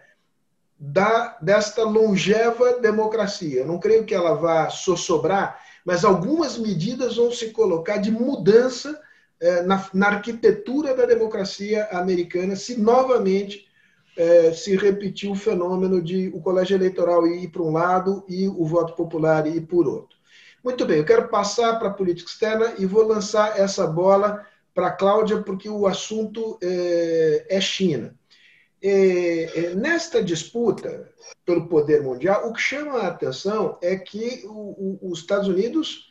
da desta longeva democracia. Eu não creio que ela vá sossobrar, mas algumas medidas vão se colocar de mudança eh, na, na arquitetura da democracia americana, se novamente é, se repetiu o fenômeno de o colégio eleitoral ir para um lado e o voto popular ir por outro. Muito bem, eu quero passar para a política externa e vou lançar essa bola para a Cláudia, porque o assunto é, é China. É, é, nesta disputa pelo poder mundial, o que chama a atenção é que o, o, os Estados Unidos,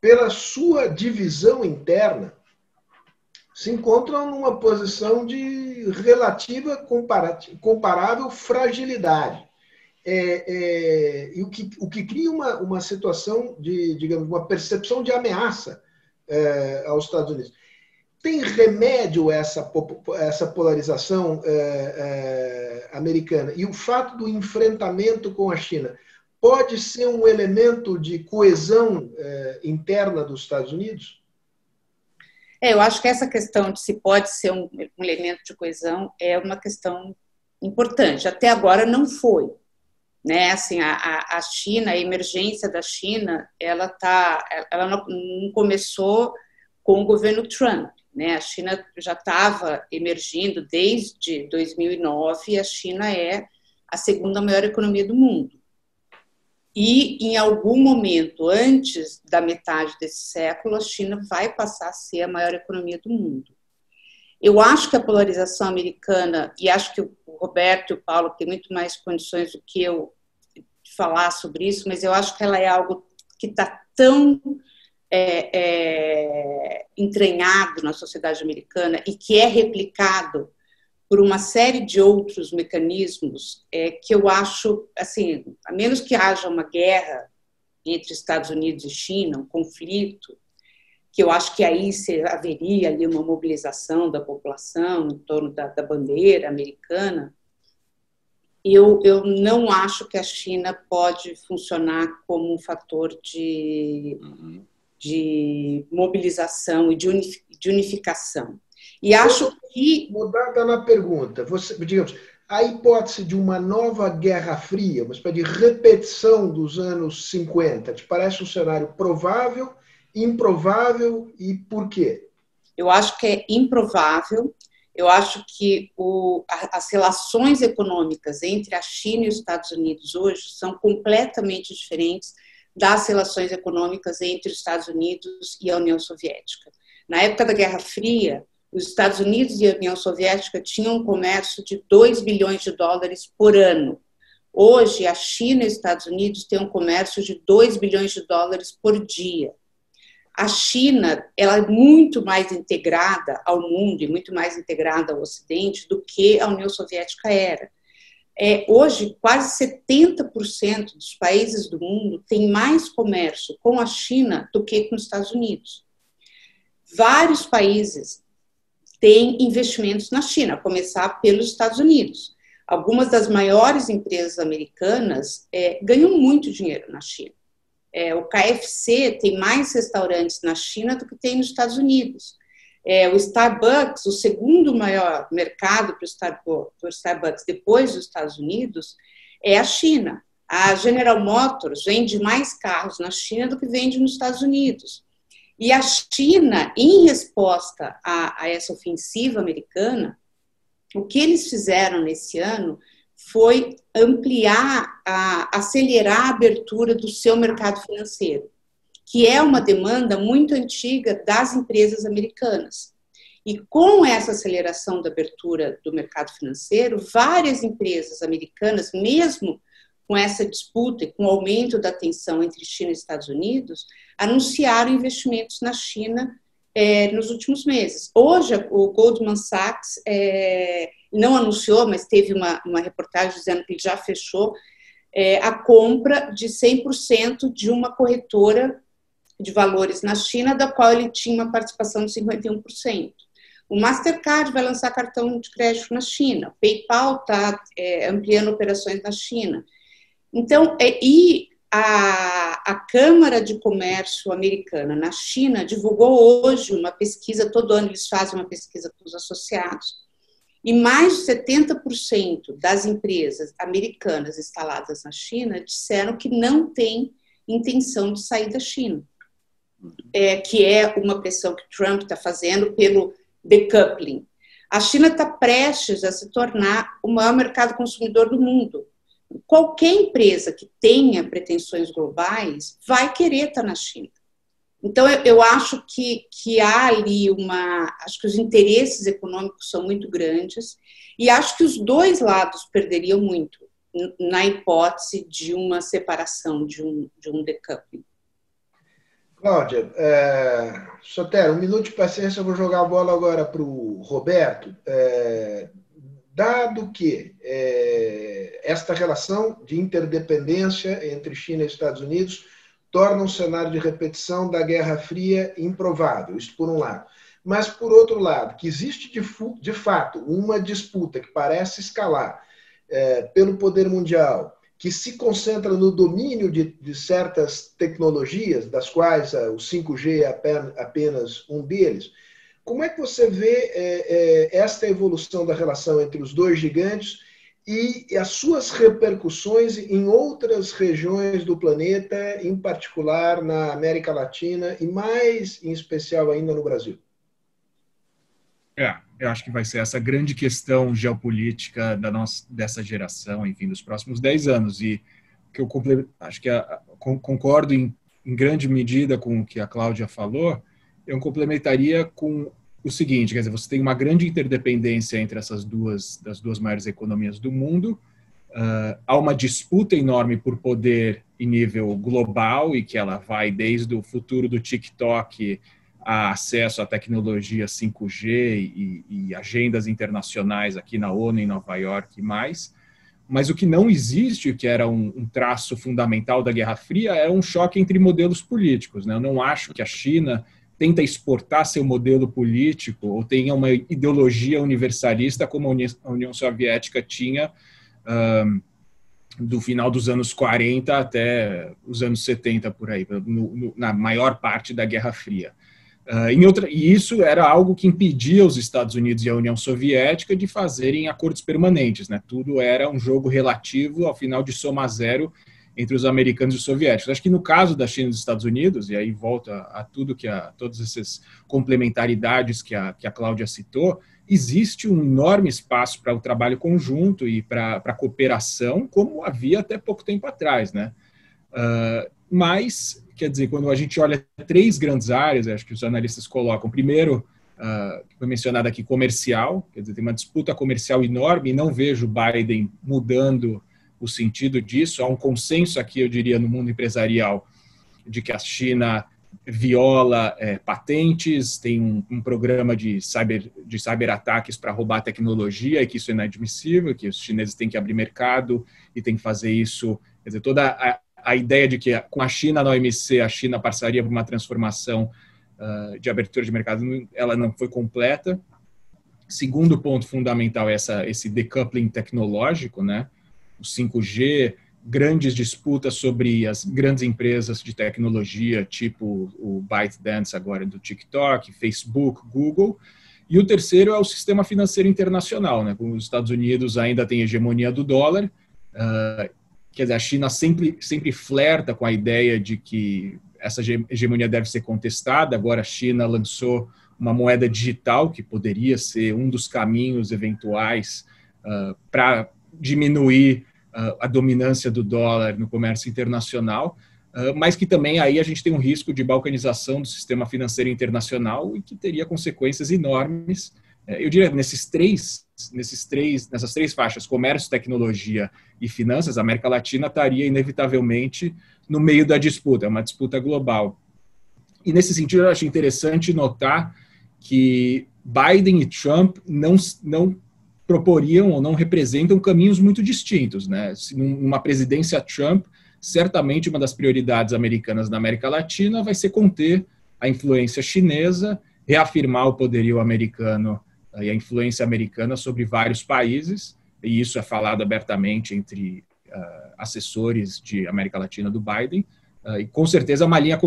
pela sua divisão interna, se encontram numa posição de relativa comparável fragilidade. É, é, e o que, o que cria uma, uma situação de, digamos, uma percepção de ameaça é, aos Estados Unidos. Tem remédio essa, essa polarização é, é, americana? E o fato do enfrentamento com a China pode ser um elemento de coesão é, interna dos Estados Unidos? É, eu acho que essa questão de se pode ser um, um elemento de coesão é uma questão importante. Até agora não foi. Né, assim, a, a China, a emergência da China, ela tá, ela não, não começou com o governo Trump, né? A China já estava emergindo desde 2009 e a China é a segunda maior economia do mundo. E em algum momento antes da metade desse século, a China vai passar a ser a maior economia do mundo. Eu acho que a polarização americana, e acho que o Roberto e o Paulo têm muito mais condições do que eu de falar sobre isso, mas eu acho que ela é algo que está tão é, é, entranhado na sociedade americana e que é replicado por uma série de outros mecanismos é, que eu acho, assim, a menos que haja uma guerra entre Estados Unidos e China, um conflito, que eu acho que aí haveria ali uma mobilização da população em torno da, da bandeira americana, eu, eu não acho que a China pode funcionar como um fator de, uhum. De mobilização e de unificação. E acho que. Mudada na pergunta, você, digamos, a hipótese de uma nova Guerra Fria, uma espécie de repetição dos anos 50, te parece um cenário provável, improvável e por quê? Eu acho que é improvável. Eu acho que o, as relações econômicas entre a China e os Estados Unidos hoje são completamente diferentes das relações econômicas entre os Estados Unidos e a União Soviética. Na época da Guerra Fria, os Estados Unidos e a União Soviética tinham um comércio de 2 bilhões de dólares por ano. Hoje, a China e os Estados Unidos têm um comércio de 2 bilhões de dólares por dia. A China ela é muito mais integrada ao mundo e muito mais integrada ao Ocidente do que a União Soviética era. É, hoje, quase 70% dos países do mundo têm mais comércio com a China do que com os Estados Unidos. Vários países tem investimentos na China, a começar pelos Estados Unidos. Algumas das maiores empresas americanas é, ganham muito dinheiro na China. É, o KFC tem mais restaurantes na China do que tem nos Estados Unidos. É, o Starbucks, o segundo maior mercado para o Starbucks depois dos Estados Unidos, é a China. A General Motors vende mais carros na China do que vende nos Estados Unidos. E a China, em resposta a, a essa ofensiva americana, o que eles fizeram nesse ano foi ampliar, a, acelerar a abertura do seu mercado financeiro, que é uma demanda muito antiga das empresas americanas. E com essa aceleração da abertura do mercado financeiro, várias empresas americanas, mesmo com essa disputa e com o aumento da tensão entre China e Estados Unidos, anunciaram investimentos na China é, nos últimos meses. Hoje, o Goldman Sachs é, não anunciou, mas teve uma, uma reportagem dizendo que ele já fechou é, a compra de 100% de uma corretora de valores na China, da qual ele tinha uma participação de 51%. O Mastercard vai lançar cartão de crédito na China, o PayPal está é, ampliando operações na China. Então, é, e a, a Câmara de Comércio Americana na China divulgou hoje uma pesquisa, todo ano eles fazem uma pesquisa com os associados, e mais de 70% das empresas americanas instaladas na China disseram que não têm intenção de sair da China, é, que é uma pressão que Trump está fazendo pelo decoupling. A China está prestes a se tornar o maior mercado consumidor do mundo. Qualquer empresa que tenha pretensões globais vai querer estar tá na China. Então, eu, eu acho que, que há ali uma. Acho que os interesses econômicos são muito grandes e acho que os dois lados perderiam muito na hipótese de uma separação, de um, de um decoupling. Cláudia, é, Sotero, um minuto de paciência, eu vou jogar a bola agora para o Roberto. É, dado que é, esta relação de interdependência entre China e Estados Unidos torna um cenário de repetição da Guerra Fria improvável, isso por um lado. Mas, por outro lado, que existe de, de fato uma disputa que parece escalar é, pelo poder mundial, que se concentra no domínio de, de certas tecnologias, das quais o 5G é apenas, apenas um deles. Como é que você vê é, é, esta evolução da relação entre os dois gigantes e as suas repercussões em outras regiões do planeta, em particular na América Latina e mais em especial ainda no Brasil? É, eu acho que vai ser essa grande questão geopolítica da nossa, dessa geração, enfim, dos próximos 10 anos. E que eu acho que a, concordo em, em grande medida com o que a Cláudia falou, eu complementaria com o seguinte, quer dizer, você tem uma grande interdependência entre essas duas das duas maiores economias do mundo. Uh, há uma disputa enorme por poder em nível global e que ela vai desde o futuro do TikTok a acesso à tecnologia 5G e, e agendas internacionais aqui na ONU em Nova York e mais. Mas o que não existe, o que era um, um, traço fundamental da Guerra Fria, é um choque entre modelos políticos. Né? Eu não acho que a China tenta exportar seu modelo político ou tenha uma ideologia universalista como a União Soviética tinha um, do final dos anos 40 até os anos 70 por aí, no, no, na maior parte da Guerra Fria. Uh, outra, e isso era algo que impedia os Estados Unidos e a União Soviética de fazerem acordos permanentes. Né? Tudo era um jogo relativo, ao final de soma zero, entre os americanos e os soviéticos. Acho que no caso da China e dos Estados Unidos, e aí volta a tudo que a todas essas complementaridades que a, que a Cláudia citou, existe um enorme espaço para o trabalho conjunto e para a cooperação, como havia até pouco tempo atrás, né? Uh, mas, quer dizer, quando a gente olha três grandes áreas, acho que os analistas colocam, primeiro, uh, foi mencionado aqui, comercial, quer dizer, tem uma disputa comercial enorme e não vejo Biden mudando o sentido disso. Há um consenso aqui, eu diria, no mundo empresarial, de que a China viola é, patentes, tem um, um, programa de, cyber, de cyberataques para roubar tecnologia e que isso é inadmissível, que os chineses têm que abrir mercado e têm que fazer isso. Quer dizer, toda a, a ideia de que com a China na OMC, a China passaria por uma transformação uh, de abertura de mercado, ela não foi completa. Segundo ponto fundamental é essa, esse decoupling tecnológico, né? o 5G grandes disputas sobre as grandes empresas de tecnologia, tipo o ByteDance agora do TikTok, Facebook, Google. E o terceiro é o sistema financeiro internacional, né? Os Estados Unidos ainda tem hegemonia do dólar, uh, quer dizer, a China sempre, sempre flerta com a ideia de que essa hegemonia deve ser contestada. Agora a China lançou uma moeda digital que poderia ser um dos caminhos eventuais uh, para diminuir uh, a dominância do dólar no comércio internacional, uh, mas que também aí a gente tem um risco de balcanização do sistema financeiro internacional e que teria consequências enormes. Uh, eu diria nesses três, nesses três, nessas três faixas, comércio, tecnologia e finanças, a América Latina estaria inevitavelmente no meio da disputa, é uma disputa global. E nesse sentido, eu acho interessante notar que Biden e Trump não, não proporiam ou não representam caminhos muito distintos. Né? Numa presidência Trump, certamente uma das prioridades americanas na América Latina vai ser conter a influência chinesa, reafirmar o poderio americano e a influência americana sobre vários países, e isso é falado abertamente entre uh, assessores de América Latina do Biden, uh, e com certeza é uma linha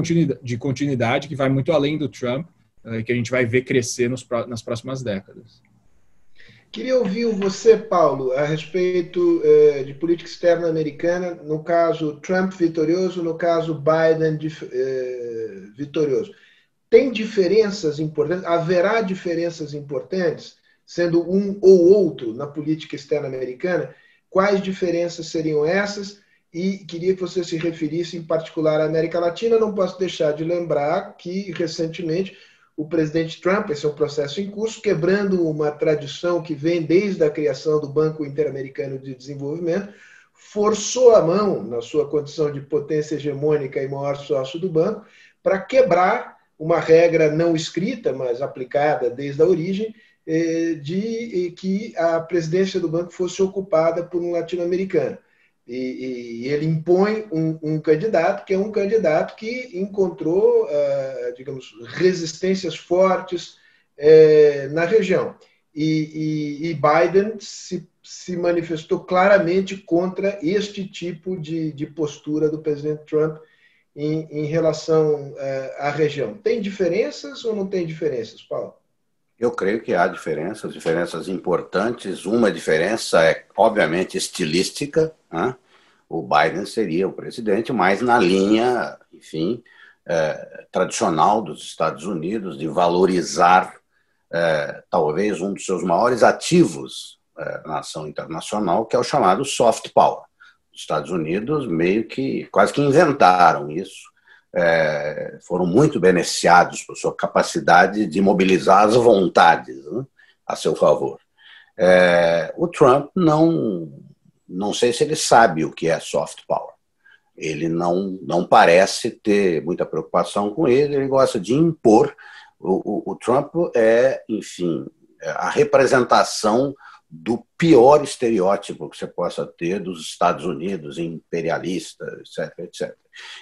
de continuidade que vai muito além do Trump, eh, que a gente vai ver crescer nos, nas próximas décadas. Queria ouvir você, Paulo, a respeito eh, de política externa americana, no caso Trump vitorioso, no caso Biden eh, vitorioso. Tem diferenças importantes? Haverá diferenças importantes, sendo um ou outro na política externa americana? Quais diferenças seriam essas? E queria que você se referisse em particular à América Latina. Não posso deixar de lembrar que, recentemente, o presidente Trump, esse é um processo em curso, quebrando uma tradição que vem desde a criação do Banco Interamericano de Desenvolvimento, forçou a mão, na sua condição de potência hegemônica e maior sócio do banco, para quebrar uma regra não escrita, mas aplicada desde a origem, eh, de que a presidência do banco fosse ocupada por um latino-americano. E, e, ele impõe um, um, candidato que é um candidato que encontrou, uh, digamos, resistências fortes uh, na região. E, e, e Biden se, se, manifestou claramente contra este tipo de, de postura do presidente Trump em, em relação uh, à região. Tem diferenças ou não tem diferenças, Paulo? Eu creio que há diferenças, diferenças importantes. Uma diferença é, obviamente, estilística. Né? O Biden seria o presidente, mas na linha, enfim, é, tradicional dos Estados Unidos de valorizar é, talvez um dos seus maiores ativos é, na ação internacional, que é o chamado soft power. Os Estados Unidos meio que quase que inventaram isso é, foram muito beneficiados por sua capacidade de mobilizar as vontades né, a seu favor. É, o Trump não, não sei se ele sabe o que é soft power. Ele não, não parece ter muita preocupação com ele, ele gosta de impor. O, o, o Trump é, enfim, a representação do pior estereótipo que você possa ter dos Estados Unidos, imperialista, etc, etc.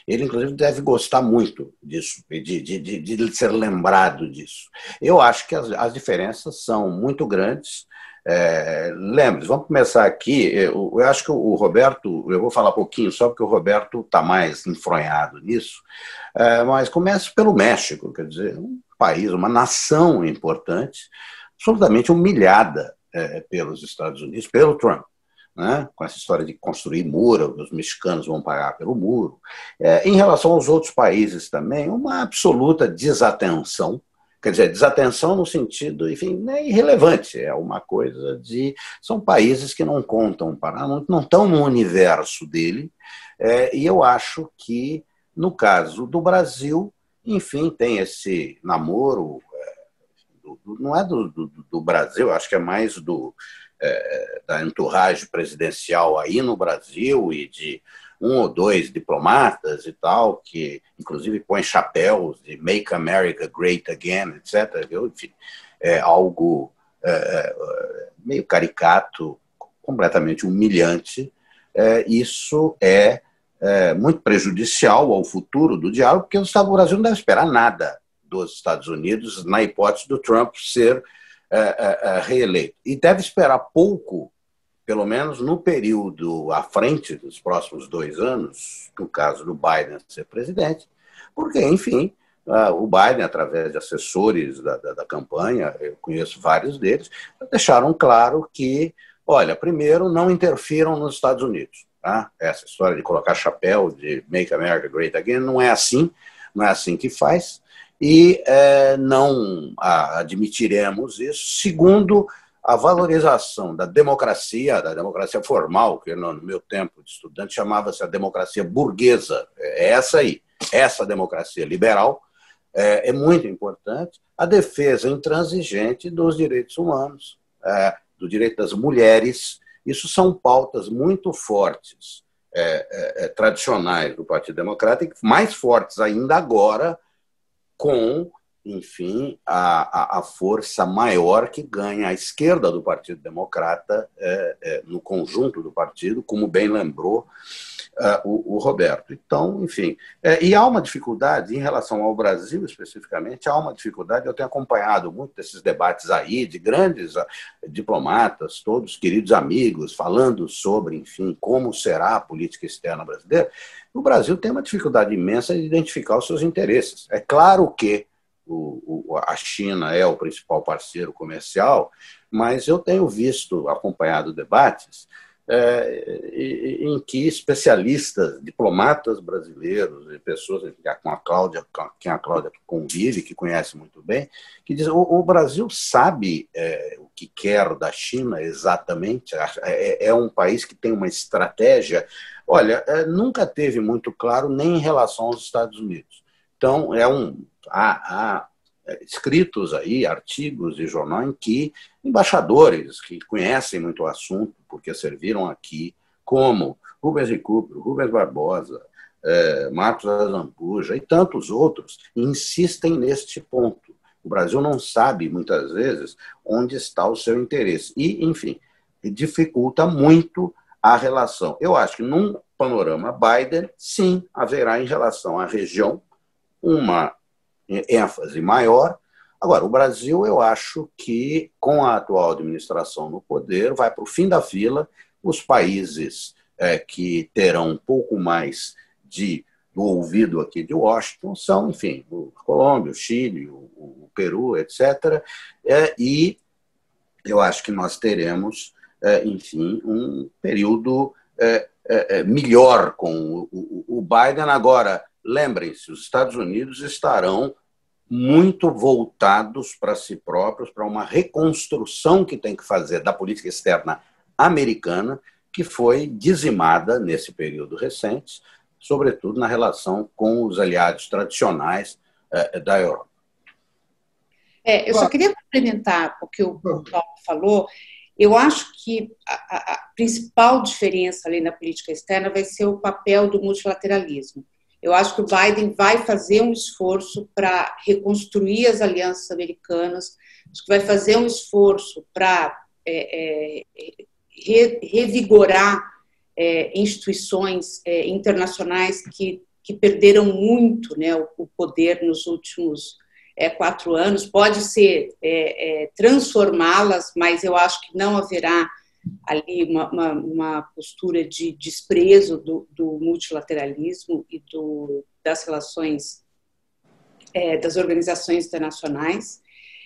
Ele, inclusive, deve gostar muito disso, de, de, de, de ser lembrado disso. Eu acho que as, as diferenças são muito grandes. É, lembre vamos começar aqui. Eu, eu, acho que o Roberto, eu vou falar pouquinho só porque o Roberto está mais enfronhado nisso, é, mas comece pelo México, quer dizer, um país, uma nação importante, absolutamente humilhada é, pelos Estados Unidos, pelo Trump né? com essa história de construir muro, os mexicanos vão pagar pelo muro. É, em relação aos outros países também, uma absoluta desatenção, quer dizer, desatenção no sentido, enfim, é irrelevante, é uma coisa de. São países que não contam para. não, não estão no universo dele, é, e eu acho que, no caso do Brasil, enfim, tem esse namoro. É, do, do, não é do, do, Brasil, acho que é mais do, é, da entourage presidencial aí no Brasil e de um ou dois diplomatas e tal, que inclusive põem chapéus de Make America Great Again, etc. Enfim, é algo é, é, meio caricato, completamente humilhante. É, isso é, é, muito prejudicial ao futuro do diálogo, porque o Brasil não deve esperar nada dos Estados Unidos na hipótese do Trump ser é, é, é, reeleito. E deve esperar pouco pelo menos no período à frente dos próximos dois anos, no caso do Biden ser presidente, porque, enfim, o Biden, através de assessores da, da, da campanha, eu conheço vários deles, deixaram claro que, olha, primeiro, não interfiram nos Estados Unidos. Tá? Essa história de colocar chapéu, de Make America Great Again, não é assim, não é assim que faz, e é, não admitiremos isso. Segundo, a valorização da democracia, da democracia formal, que no meu tempo de estudante chamava-se a democracia burguesa, é essa aí, essa democracia liberal, é, é muito importante. A defesa intransigente dos direitos humanos, é, do direito das mulheres, isso são pautas muito fortes, é, é, é tradicionais do Partido Democrático, mais fortes ainda agora com enfim, a, a, força maior que ganha a esquerda do Partido Democrata é, é, no conjunto do partido, como bem lembrou é, o, o, Roberto. Então, enfim, é, e há uma dificuldade em relação ao Brasil especificamente, há uma dificuldade. Eu tenho acompanhado muito desses debates aí de grandes ah, diplomatas, todos queridos amigos, falando sobre, enfim, como será a política externa brasileira. O Brasil tem uma dificuldade imensa de identificar os seus interesses. É claro que o, a China é o principal parceiro comercial, mas eu tenho visto, acompanhado debates, é, em que especialistas, diplomatas brasileiros, e pessoas com a Cláudia, quem a Cláudia convive, que conhece muito bem, que dizem o, o Brasil sabe é, o que quer da China exatamente, é, é, um país que tem uma estratégia. Olha, é, nunca teve muito claro nem em relação aos Estados Unidos. Então, é um, há, há é, escritos aí, artigos e jornal em que embaixadores que conhecem muito o assunto, porque serviram aqui, como Rubens Recupero, Rubens Barbosa, é, Marcos Azambuja e tantos outros, insistem neste ponto. O Brasil não sabe, muitas vezes, onde está o seu interesse. E, enfim, dificulta muito a relação. Eu acho que num panorama Biden, sim, haverá em relação à região uma ênfase maior. Agora, o Brasil, eu acho que, com a atual administração no poder, vai para o fim da fila. Os países é, que terão um pouco mais de do ouvido aqui de Washington são, enfim, o Colômbia, o Chile, o, o Peru, etc. É, e eu acho que nós teremos, é, enfim, um período é, é, é melhor com o, o, o Biden. Agora, lembrem-se, os Estados Unidos estarão muito voltados para si próprios, para uma reconstrução que tem que fazer da política externa americana, que foi dizimada nesse período recente, sobretudo na relação com os aliados tradicionais eh, da Europa. É, eu só queria complementar o que o Paulo falou. Eu acho que a, a principal diferença ali na política externa vai ser o papel do multilateralismo. Eu acho que o Biden vai fazer um esforço para reconstruir as alianças americanas, acho que vai fazer um esforço para é, é, re, revigorar é, instituições é, internacionais que, que perderam muito né, o, o poder nos últimos é, quatro anos. Pode ser é, transformá-las, mas eu acho que não haverá ali uma, uma, uma postura de desprezo do, do multilateralismo e do, das relações é, das organizações internacionais.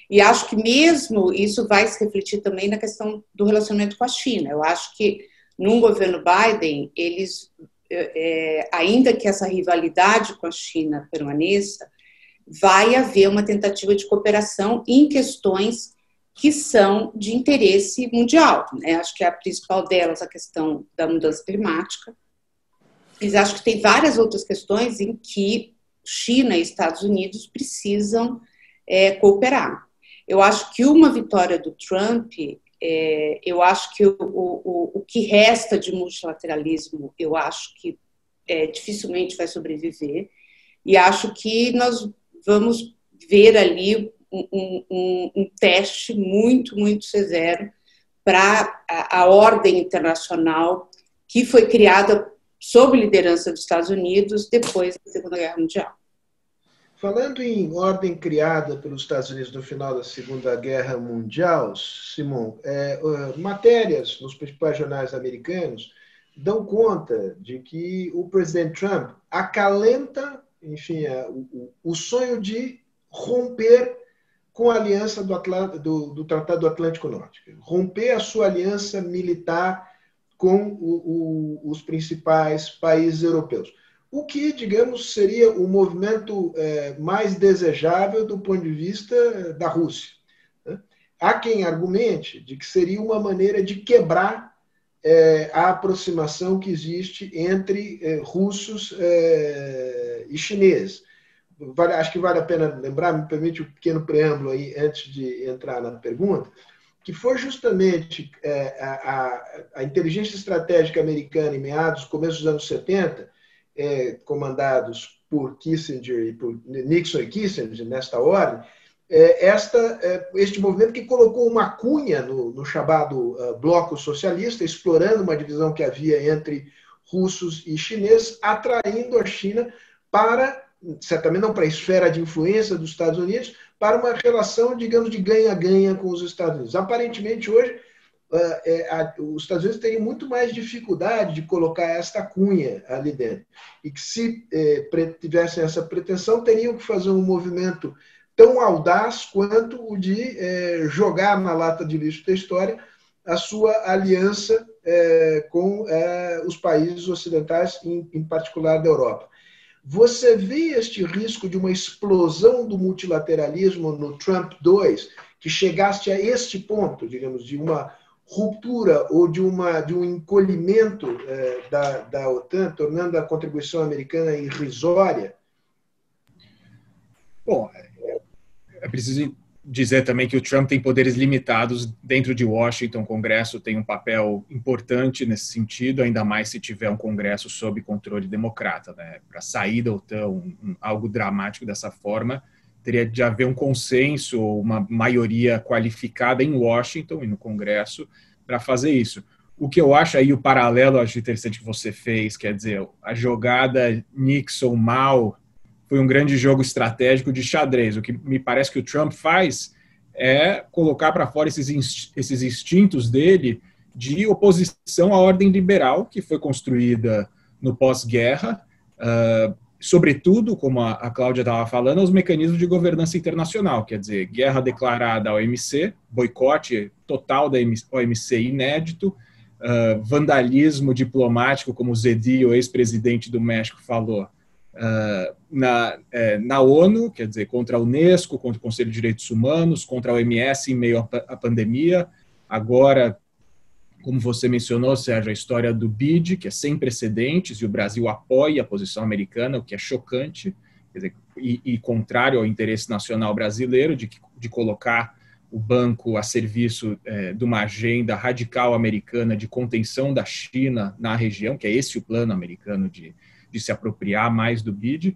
E acho que mesmo isso vai se refletir também na questão do relacionamento com a China. Eu acho que num governo Biden, eles, é, é ainda que essa rivalidade com a China permaneça, vai haver uma tentativa de cooperação em questões que são de interesse mundial. Né? Acho que a principal delas a questão da mudança climática. Mas acho que tem várias outras questões em que China e Estados Unidos precisam é, cooperar. Eu acho que uma vitória do Trump, é, eu acho que o, o, o que resta de multilateralismo, eu acho que é, dificilmente vai sobreviver. E acho que nós vamos ver ali um, um, teste muito, muito severo para a, a ordem internacional que foi criada sob liderança dos Estados Unidos depois da Segunda Guerra Mundial. Falando em ordem criada pelos Estados Unidos no final da Segunda Guerra Mundial, Simon, é, matérias nos principais jornais americanos dão conta de que o presidente Trump acalenta, enfim, é, o, o, sonho de romper com a aliança do, do, do, Tratado do Atlântico Norte, romper a sua aliança militar com o, os principais países europeus o que, digamos, seria o movimento é, mais desejável do ponto de vista da Rússia. Né? Há quem argumente de que seria uma maneira de quebrar é, a aproximação que existe entre é, russos é, e chineses. Vale, acho que vale a pena lembrar, me permite um pequeno preâmbulo aí antes de entrar na pergunta, que foi justamente é, a, a, inteligência estratégica americana em meados, começo dos anos 70, é, comandados por Kissinger e por Nixon e Kissinger, nesta ordem, é, esta, é, este movimento que colocou uma cunha no, no chamado uh, bloco socialista, explorando uma divisão que havia entre russos e chineses, atraindo a China para, certamente não para a esfera de influência dos Estados Unidos, para uma relação, digamos, de ganha-ganha com os Estados Unidos. Aparentemente, hoje, ah, é, os Estados Unidos teriam muito mais dificuldade de colocar esta cunha ali dentro. E que, se é, tivessem essa pretensão, teriam que fazer um movimento tão audaz quanto o de é, jogar na lata de lixo da história a sua aliança é, com é, os países ocidentais, em particular da Europa. Você vê este risco de uma explosão do multilateralismo no Trump 2, que chegasse a este ponto, digamos, de uma ruptura ou de, uma, de um encolhimento é, da, da OTAN, tornando a contribuição americana irrisória? Bom, é preciso dizer também que o Trump tem poderes limitados dentro de Washington. O Congresso tem um papel importante nesse sentido, ainda mais se tiver um Congresso sob controle democrata. Né? Para sair da OTAN, um, um, algo dramático dessa forma, teria de haver um consenso, uma maioria qualificada em Washington e no Congresso para fazer isso. O que eu acho aí, o paralelo, acho interessante que você fez, quer dizer, a jogada Nixon-Mao foi um grande jogo estratégico de xadrez. O que me parece que o Trump faz é colocar para fora esses, esses instintos dele de oposição à ordem liberal que foi construída no pós-guerra, uh, sobretudo, como a, a Cláudia estava falando, aos mecanismos de governança internacional, quer dizer, guerra declarada à OMC, boicote total da OMC inédito, uh, vandalismo diplomático, como o Zeddy, o ex-presidente do México, falou, uh, na, é, na ONU, quer dizer, contra a Unesco, contra o Conselho de Direitos Humanos, contra a OMS em meio à pandemia, agora como você mencionou, Sérgio, a história do BID, que é sem precedentes, e o Brasil apoia a posição americana, o que é chocante, dizer, e, e, contrário ao interesse nacional brasileiro de, de colocar o banco a serviço é, de uma agenda radical americana de contenção da China na região, que é esse o plano americano de, de se apropriar mais do BID.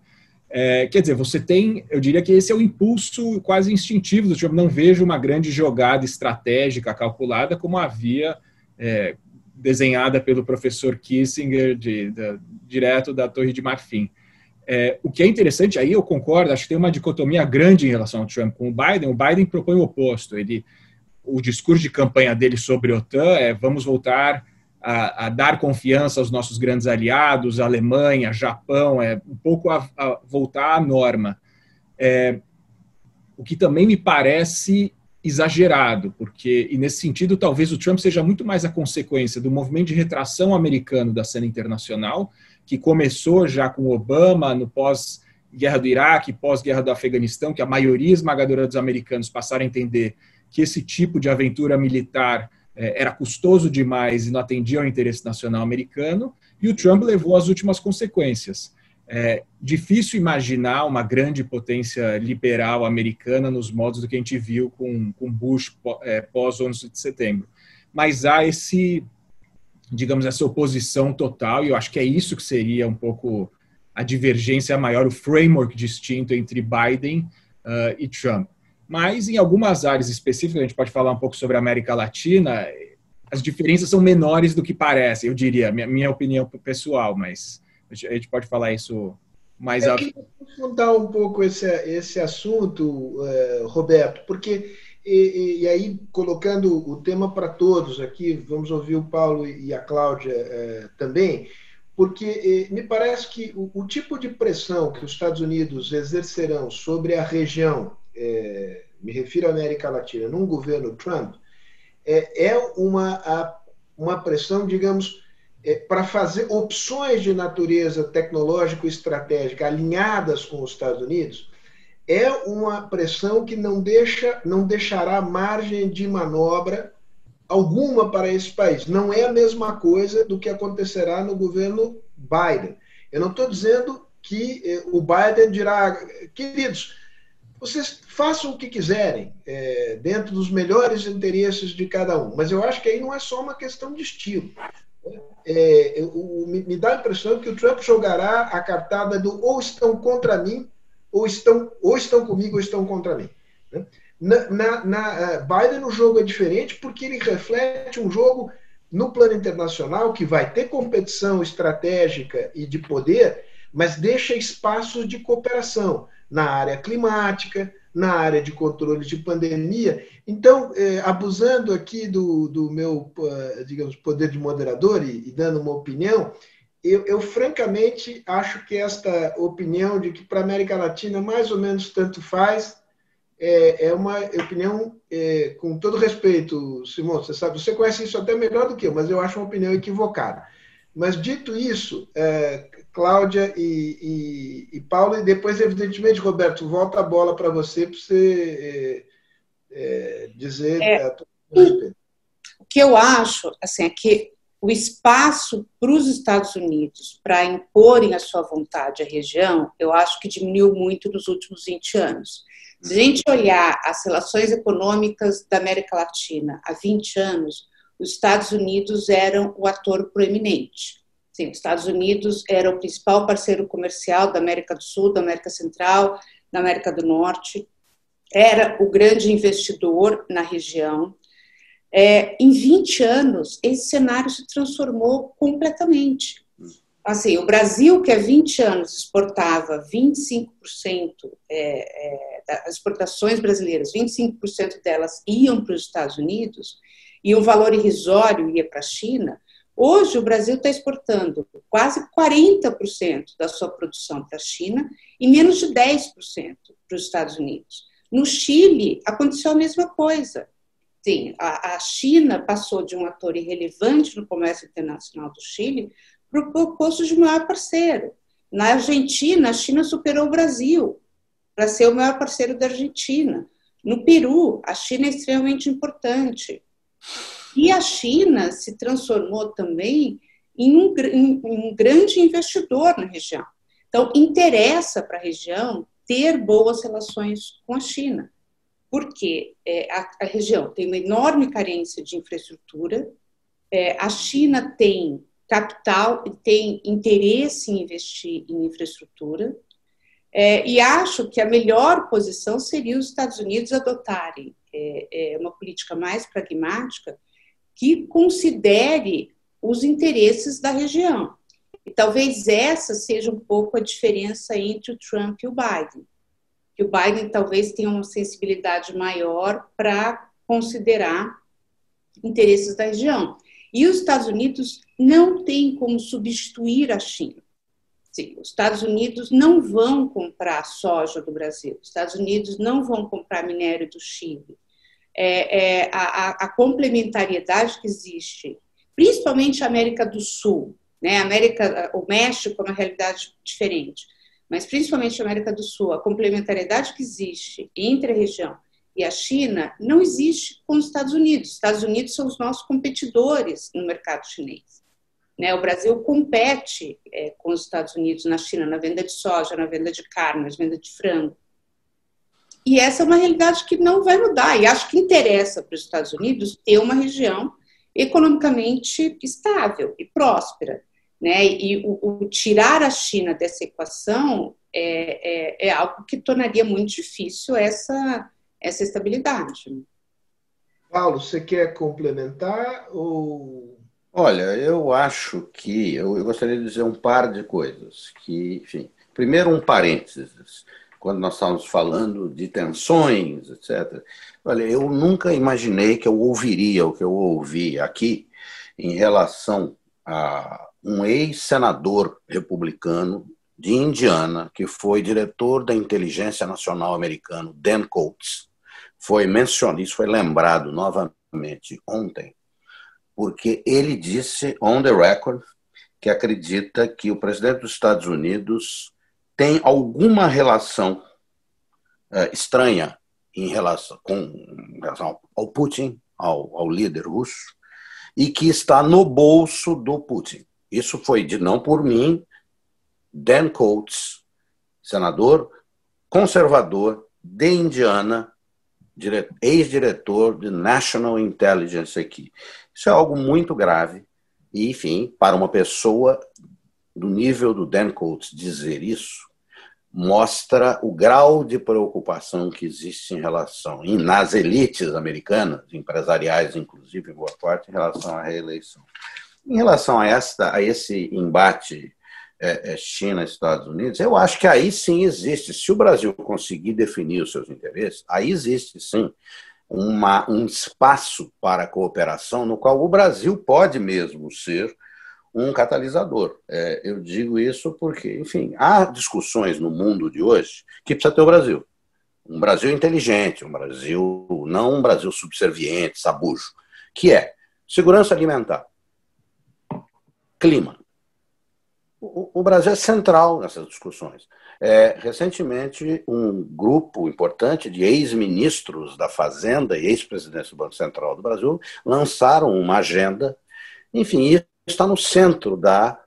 É, quer dizer, você tem, eu diria que esse é o impulso quase instintivo do Trump. Não vejo uma grande jogada estratégica calculada como havia é, desenhada pelo professor Kissinger, de, de, direto da Torre de Marfim. É, o que é interessante, aí eu concordo, acho que tem uma dicotomia grande em relação ao Trump com o Biden. O Biden propõe o oposto. Ele, o discurso de campanha dele sobre a OTAN é vamos voltar a, a dar confiança aos nossos grandes aliados, Alemanha, Japão, é um pouco a, a voltar à norma. É, o que também me parece exagerado, porque, e nesse sentido, talvez o Trump seja muito mais a consequência do movimento de retração americano da cena internacional, que começou já com Obama, no pós-guerra do Iraque, pós-guerra do Afeganistão, que a maioria esmagadora dos americanos passaram a entender que esse tipo de aventura militar era custoso demais e não atendia ao interesse nacional americano, e o Trump levou as últimas consequências. É difícil imaginar uma grande potência liberal americana nos modos do que a gente viu com, com Bush é, pós-11 de setembro. Mas há esse, digamos, essa oposição total, e eu acho que é isso que seria um pouco a divergência maior, o framework distinto entre Biden uh, e Trump. Mas em algumas áreas específicas, a gente pode falar um pouco sobre a América Latina, as diferenças são menores do que parecem, eu diria, minha, minha opinião pessoal, mas a gente pode falar isso Mas Eu a... queria confrontar um pouco esse, esse assunto, uh, Roberto, porque, e, e, aí, colocando o tema para todos aqui, vamos ouvir o Paulo e a Cláudia uh, também, porque me parece que o, o, tipo de pressão que os Estados Unidos exercerão sobre a região, me refiro à América Latina, num governo Trump, é, uma, uma pressão, digamos, é, para fazer opções de natureza tecnológico-estratégica alinhadas com os Estados Unidos, é uma pressão que não, deixa, não deixará margem de manobra alguma para esse país. Não é a mesma coisa do que acontecerá no governo Biden. Eu não estou dizendo que eh, o Biden dirá, queridos, vocês façam o que quiserem, é, dentro dos melhores interesses de cada um. Mas eu acho que aí não é só uma questão de estilo é, o, me, me, dá a impressão que o Trump jogará a cartada do ou estão contra mim, ou estão, ou estão comigo, ou estão contra mim. Né? Na, na, na, é, Biden o jogo é diferente porque ele reflete um jogo no plano internacional que vai ter competição estratégica e de poder, mas deixa espaços de cooperação na área climática, na área de controle de pandemia. Então, é, abusando aqui do, do meu, eh, digamos, poder de moderador e, e dando uma opinião, eu, eu, francamente acho que esta opinião de que para a América Latina mais ou menos tanto faz é, é uma opinião, é, com todo respeito, Simão, você sabe, você conhece isso até melhor do que eu, mas eu acho uma opinião equivocada. Mas dito isso, é, Cláudia e, e, e, Paulo, e depois, evidentemente, Roberto, volta a bola para você para você é, é, dizer é, O que eu acho assim, é que o espaço para os Estados Unidos para imporem a sua vontade à região, eu acho que diminuiu muito nos últimos 20 anos. Se a gente olhar as relações econômicas da América Latina há 20 anos, os Estados Unidos eram o ator proeminente. Sim, os Estados Unidos era o principal parceiro comercial da América do Sul, da América Central, da América do Norte, era o grande investidor na região. É, em 20 anos, esse cenário se transformou completamente. Assim, o Brasil, que há 20 anos exportava 25%, é, é, das exportações brasileiras, 25% delas iam para os Estados Unidos, e um valor irrisório ia para a China, Hoje, o Brasil está exportando quase 40% da sua produção para a China e menos de 10% para os Estados Unidos. No Chile, aconteceu a mesma coisa. Sim, a, a China passou de um ator irrelevante no comércio internacional do Chile para o posto de maior parceiro. Na Argentina, a China superou o Brasil para ser o maior parceiro da Argentina. No Peru, a China é extremamente importante. E a China se transformou também em um, em um grande investidor na região. Então, interessa para a região ter boas relações com a China, porque é, a, a, região tem uma enorme carência de infraestrutura, é, a China tem capital e tem interesse em investir em infraestrutura, é, e acho que a melhor posição seria os Estados Unidos adotarem é, é, uma política mais pragmática que considere os interesses da região. E talvez essa seja um pouco a diferença entre o Trump e o Biden. Que o Biden talvez tenha uma sensibilidade maior para considerar interesses da região. E os Estados Unidos não têm como substituir a China. Sim, os Estados Unidos não vão comprar soja do Brasil, os Estados Unidos não vão comprar minério do Chile, é, é, a, a, complementariedade que existe, principalmente a América do Sul, né? América, o México é uma realidade diferente, mas principalmente a América do Sul, a complementariedade que existe entre a região e a China não existe com os Estados Unidos. Os Estados Unidos são os nossos competidores no mercado chinês. Né? O Brasil compete é, com os Estados Unidos na China na venda de soja, na venda de carne, na venda de frango. E essa é uma realidade que não vai mudar. E acho que interessa para os Estados Unidos ter uma região economicamente estável e próspera. Né? E o, o tirar a China dessa equação é, é, é, algo que tornaria muito difícil essa, essa estabilidade. Paulo, você quer complementar ou Olha, eu acho que eu, eu, gostaria de dizer um par de coisas que, enfim, Primeiro, um parênteses. Quando nós estávamos falando de tensões, etc. Olha, eu nunca imaginei que eu ouviria o que eu ouvi aqui em relação a um ex-senador republicano de Indiana, que foi diretor da Inteligência Nacional Americano, Dan Coates, foi mencionado, isso foi lembrado novamente ontem, porque ele disse on the record que acredita que o presidente dos Estados Unidos tem alguma relação é, estranha em relação, com, em relação ao Putin, ao, ao líder russo, e que está no bolso do Putin. Isso foi de não por mim, Dan Coates, senador conservador de Indiana, ex-diretor de National Intelligence aqui. Isso é algo muito grave e, enfim, para uma pessoa do nível do Dan Coates dizer isso, mostra o grau de preocupação que existe em relação, nas elites americanas, empresariais, inclusive, em boa parte, em relação à reeleição. Em relação a, esta, a esse embate é, é, China Estados Unidos, eu acho que aí sim existe. Se o Brasil conseguir definir os seus interesses, aí existe sim uma, um espaço para cooperação no qual o Brasil pode mesmo ser um catalisador. É, eu digo isso porque, enfim, há discussões no mundo de hoje que precisa ter o Brasil. Um Brasil inteligente, um Brasil, não um Brasil subserviente, sabujo, que é segurança alimentar, clima. O, o Brasil é central nessas discussões. É, recentemente, um grupo importante de ex-ministros da Fazenda e ex-presidentes do Banco Central do Brasil lançaram uma agenda. Enfim, está no centro da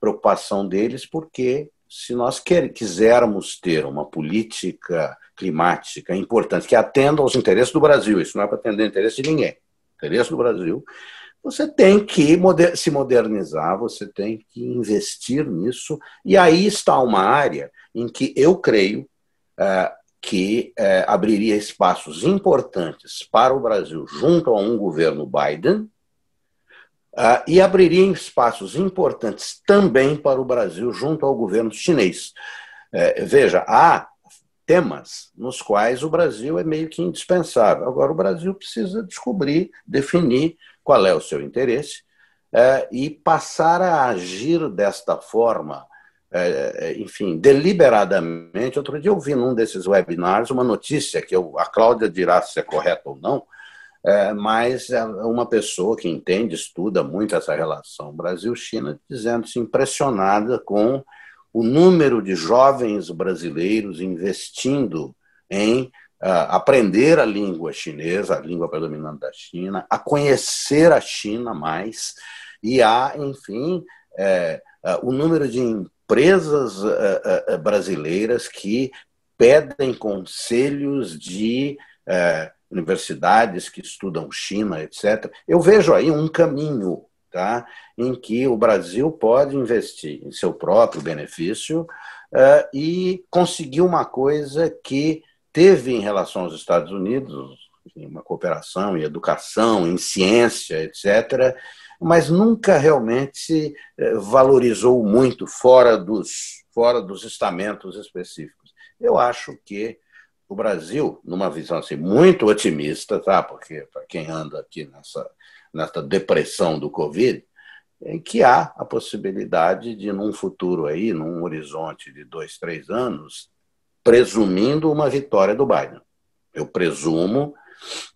preocupação deles, porque se nós quer, quisermos ter uma política climática importante que atenda aos interesses do Brasil, isso não é para atender interesse de ninguém, interesse do Brasil, você tem que moder se modernizar, você tem que investir nisso, e aí está uma área em que eu creio é, que é, abriria espaços importantes para o Brasil junto a um governo Biden, Uh, e abriria espaços importantes também para o Brasil junto ao governo chinês. É, veja, há temas nos quais o Brasil é meio que indispensável. Agora, o Brasil precisa descobrir, definir qual é o seu interesse é, e passar a agir desta forma, é, é enfim, deliberadamente. Outro dia eu vi num desses webinars uma notícia que eu, a Cláudia dirá se é correta ou não, é, mas é uma pessoa que entende, estuda muito essa relação Brasil-China, dizendo-se impressionada com o número de jovens brasileiros investindo em uh, aprender a língua chinesa, a língua predominante da China, a conhecer a China mais, e há, enfim, é, uh, o número de empresas uh, brasileiras que pedem conselhos de universidades que estudam China, etc. Eu vejo aí um caminho tá, em que o Brasil pode investir em seu próprio benefício uh, e conseguir uma coisa que teve em relação aos Estados Unidos, uma cooperação em educação, em ciência, etc., mas nunca realmente eh, valorizou muito fora dos, fora dos estamentos específicos. Eu acho que o Brasil, numa visão assim, muito otimista, tá? porque para quem anda aqui nessa, nessa depressão do Covid, em que há a possibilidade de, num futuro aí, num horizonte de dois, três anos, presumindo uma vitória do Biden. Eu presumo,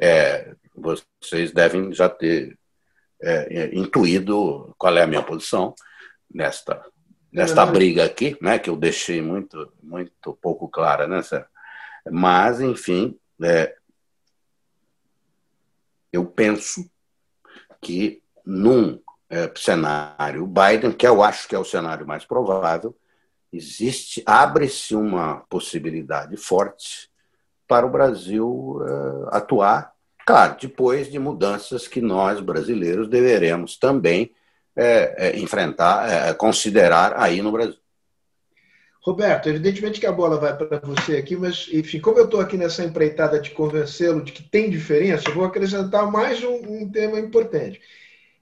é, vocês devem já ter é, intuído qual é a minha posição nesta, nesta briga aqui, né, que eu deixei muito, muito pouco clara, né, Sérgio? Mas, enfim, é, eu penso que num é, cenário Biden, que eu acho que é o cenário mais provável, existe abre-se uma possibilidade forte para o Brasil é, atuar, claro, depois de mudanças que nós brasileiros deveremos também é, é enfrentar, é, considerar aí no Brasil. Roberto, evidentemente que a bola vai para você aqui, mas, enfim, como eu estou aqui nessa empreitada de convencê-lo de que tem diferença, vou acrescentar mais um, um tema importante.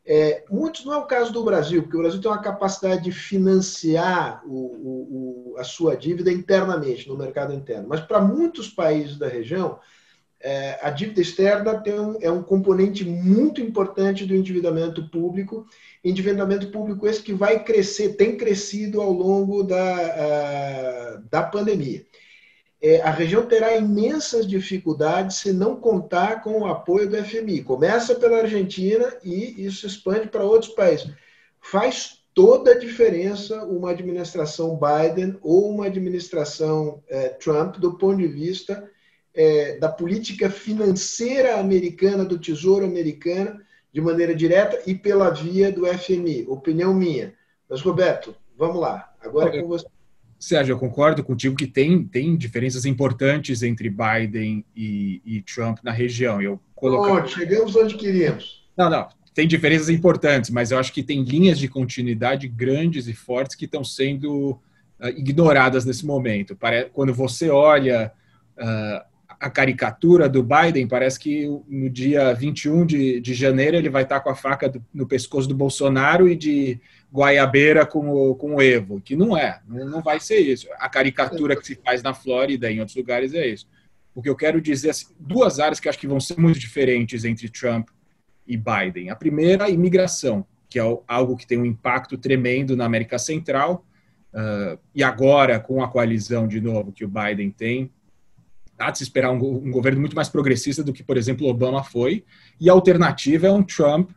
É, muitos não é o caso do Brasil, porque o Brasil tem uma capacidade de financiar o, o, o, a sua dívida internamente, no mercado interno. Mas para muitos países da região, é, a dívida externa um, é um componente muito importante do endividamento público. Endividamento público esse que vai crescer, tem crescido ao longo da, a, da pandemia é, a região terá imensas dificuldades se não contar com o apoio do FMI. Começa pela Argentina e isso expande para outros países. Faz toda a diferença uma administração Biden ou uma administração é, Trump do ponto de vista é, da política financeira americana, do Tesouro americano, de maneira direta e pela via do FMI. Opinião minha. Mas, Roberto, vamos lá. Agora é com você. Sérgio, eu concordo contigo que tem, tem diferenças importantes entre Biden e, e Trump na região. Eu colocar... chegamos onde queríamos. Não, não, tem diferenças importantes, mas eu acho que tem linhas de continuidade grandes e fortes que estão sendo uh, ignoradas nesse momento. Quando você olha uh, a caricatura do Biden, parece que no dia 21 de, de janeiro ele vai estar com a faca do, no pescoço do Bolsonaro e de Guaiabeira com o, com o Evo, que não é, não vai ser isso. A caricatura que se faz na Flórida e em outros lugares é isso. O que eu quero dizer, assim, duas áreas que acho que vão ser muito diferentes entre Trump e Biden. A primeira, a imigração, que é algo que tem um impacto tremendo na América Central, uh, e agora, com a coalizão, de novo, que o Biden tem, há de se esperar um, um governo muito mais progressista do que, por exemplo, Obama foi, e a alternativa é um Trump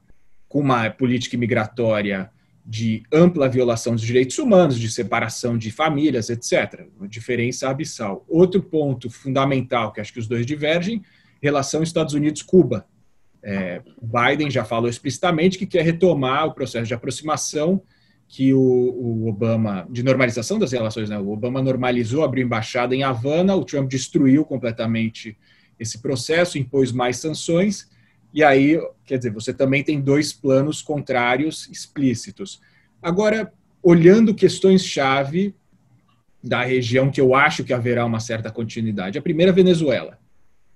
com uma política migratória de ampla violação dos direitos humanos, de separação de famílias, etc. Uma diferença abissal. Outro ponto fundamental, que acho que os dois divergem, relação Estados Unidos-Cuba. É, Biden já falou explicitamente que quer retomar o processo de aproximação que o, o Obama, de normalização das relações, né? o Obama normalizou, abriu embaixada em Havana, o Trump destruiu completamente esse processo, impôs mais sanções, e aí, quer dizer, você também tem dois planos contrários explícitos. Agora, olhando questões-chave da região que eu acho que haverá uma certa continuidade. A primeira, Venezuela,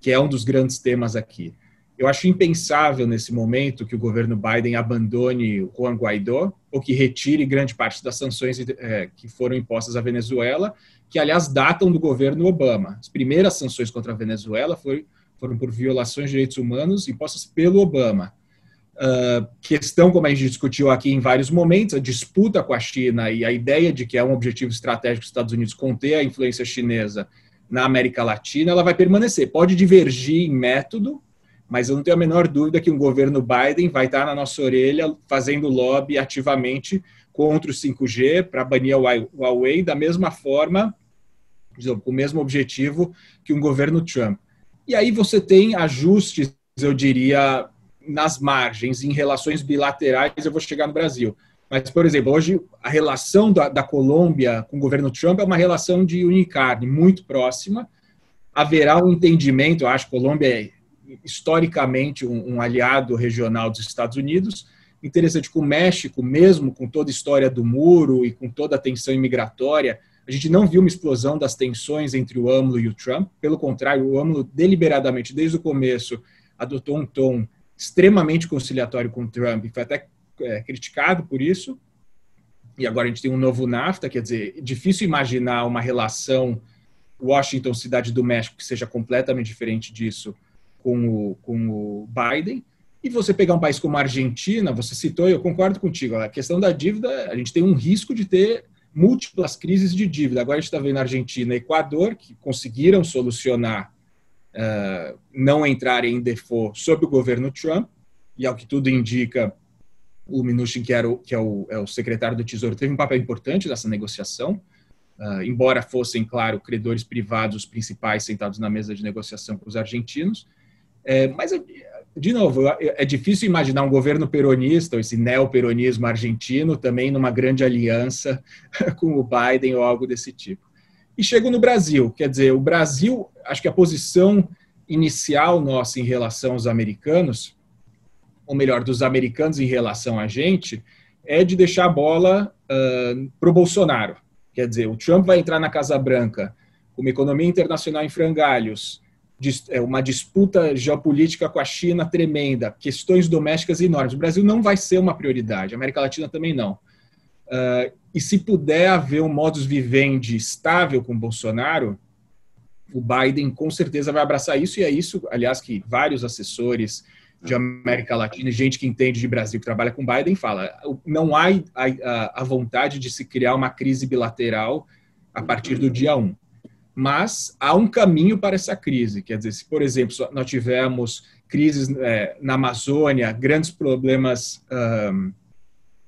que é um dos grandes temas aqui. Eu acho impensável nesse momento que o governo Biden abandone Juan Guaidó ou que retire grande parte das sanções é, que foram impostas à Venezuela, que aliás datam do governo Obama. As primeiras sanções contra a Venezuela foram por violações de direitos humanos impostas pelo Obama. Uh, questão, como a gente discutiu aqui em vários momentos, a disputa com a China e a ideia de que é um objetivo estratégico dos Estados Unidos conter a influência chinesa na América Latina, ela vai permanecer. Pode divergir em método, mas eu não tenho a menor dúvida que o governo Biden vai estar na nossa orelha fazendo lobby ativamente contra o 5G para banir a Huawei da mesma forma, com o mesmo objetivo que um governo Trump. E aí você tem ajustes, eu diria, nas margens, em relações bilaterais, eu vou chegar no Brasil. Mas, por exemplo, hoje a relação da, da Colômbia com o governo Trump é uma relação de unicarne, muito próxima. Haverá um entendimento, eu acho Colômbia é historicamente um, um aliado regional dos Estados Unidos. Interessante que o México, mesmo com toda a história do muro e com toda a tensão imigratória, a gente não viu uma explosão das tensões entre o AMLO e o Trump. Pelo contrário, o AMLO deliberadamente, desde o começo, adotou um tom extremamente conciliatório com o Trump e foi até é, criticado por isso. E agora a gente tem um novo NAFTA, quer dizer, difícil imaginar uma relação Washington-Cidade do México que seja completamente diferente disso com o, com o Biden. E você pegar um país como a Argentina, você citou, e eu concordo contigo, a questão da dívida, a gente tem um risco de ter múltiplas crises de dívida. Agora a gente está vendo Argentina e Equador, que conseguiram solucionar, uh, não entrarem em default sob o governo Trump, e ao que tudo indica, o Mnuchin, que, era o, que é, o, é o secretário do Tesouro, teve um papel importante nessa negociação, uh, embora fossem, claro, credores privados os principais sentados na mesa de negociação com os argentinos. É, mas de novo, é difícil imaginar um governo peronista, esse neoperonismo argentino, também numa grande aliança com o Biden ou algo desse tipo. E chego no Brasil, quer dizer, o Brasil, acho que a posição inicial nossa em relação aos americanos, ou melhor, dos americanos em relação a gente, é de deixar a bola uh, para o Bolsonaro. Quer dizer, o Trump vai entrar na Casa Branca com uma economia internacional em frangalhos, uma disputa geopolítica com a China tremenda, questões domésticas enormes. O Brasil não vai ser uma prioridade, a América Latina também não. Uh, e se puder haver um modus vivendi estável com Bolsonaro, o Biden com certeza vai abraçar isso, e é isso, aliás, que vários assessores de América Latina, gente que entende de Brasil, que trabalha com Biden, fala: não há a, a vontade de se criar uma crise bilateral a partir do dia 1. Mas há um caminho para essa crise. Quer dizer, se, por exemplo, nós tivemos crises é, na Amazônia, grandes problemas um,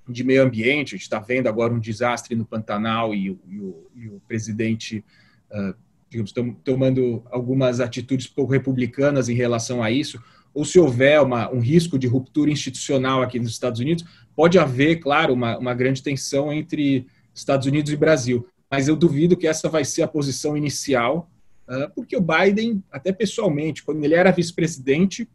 de meio ambiente, a gente está vendo agora um desastre no Pantanal e, e, o, e o, presidente, uh, digamos, tom, tomando algumas atitudes pouco republicanas em relação a isso ou se houver uma, um risco de ruptura institucional aqui nos Estados Unidos, pode haver, claro, uma, uma grande tensão entre Estados Unidos e Brasil. Mas eu duvido que essa vai ser a posição inicial, uh, porque o Biden, até pessoalmente, quando ele era vice-presidente,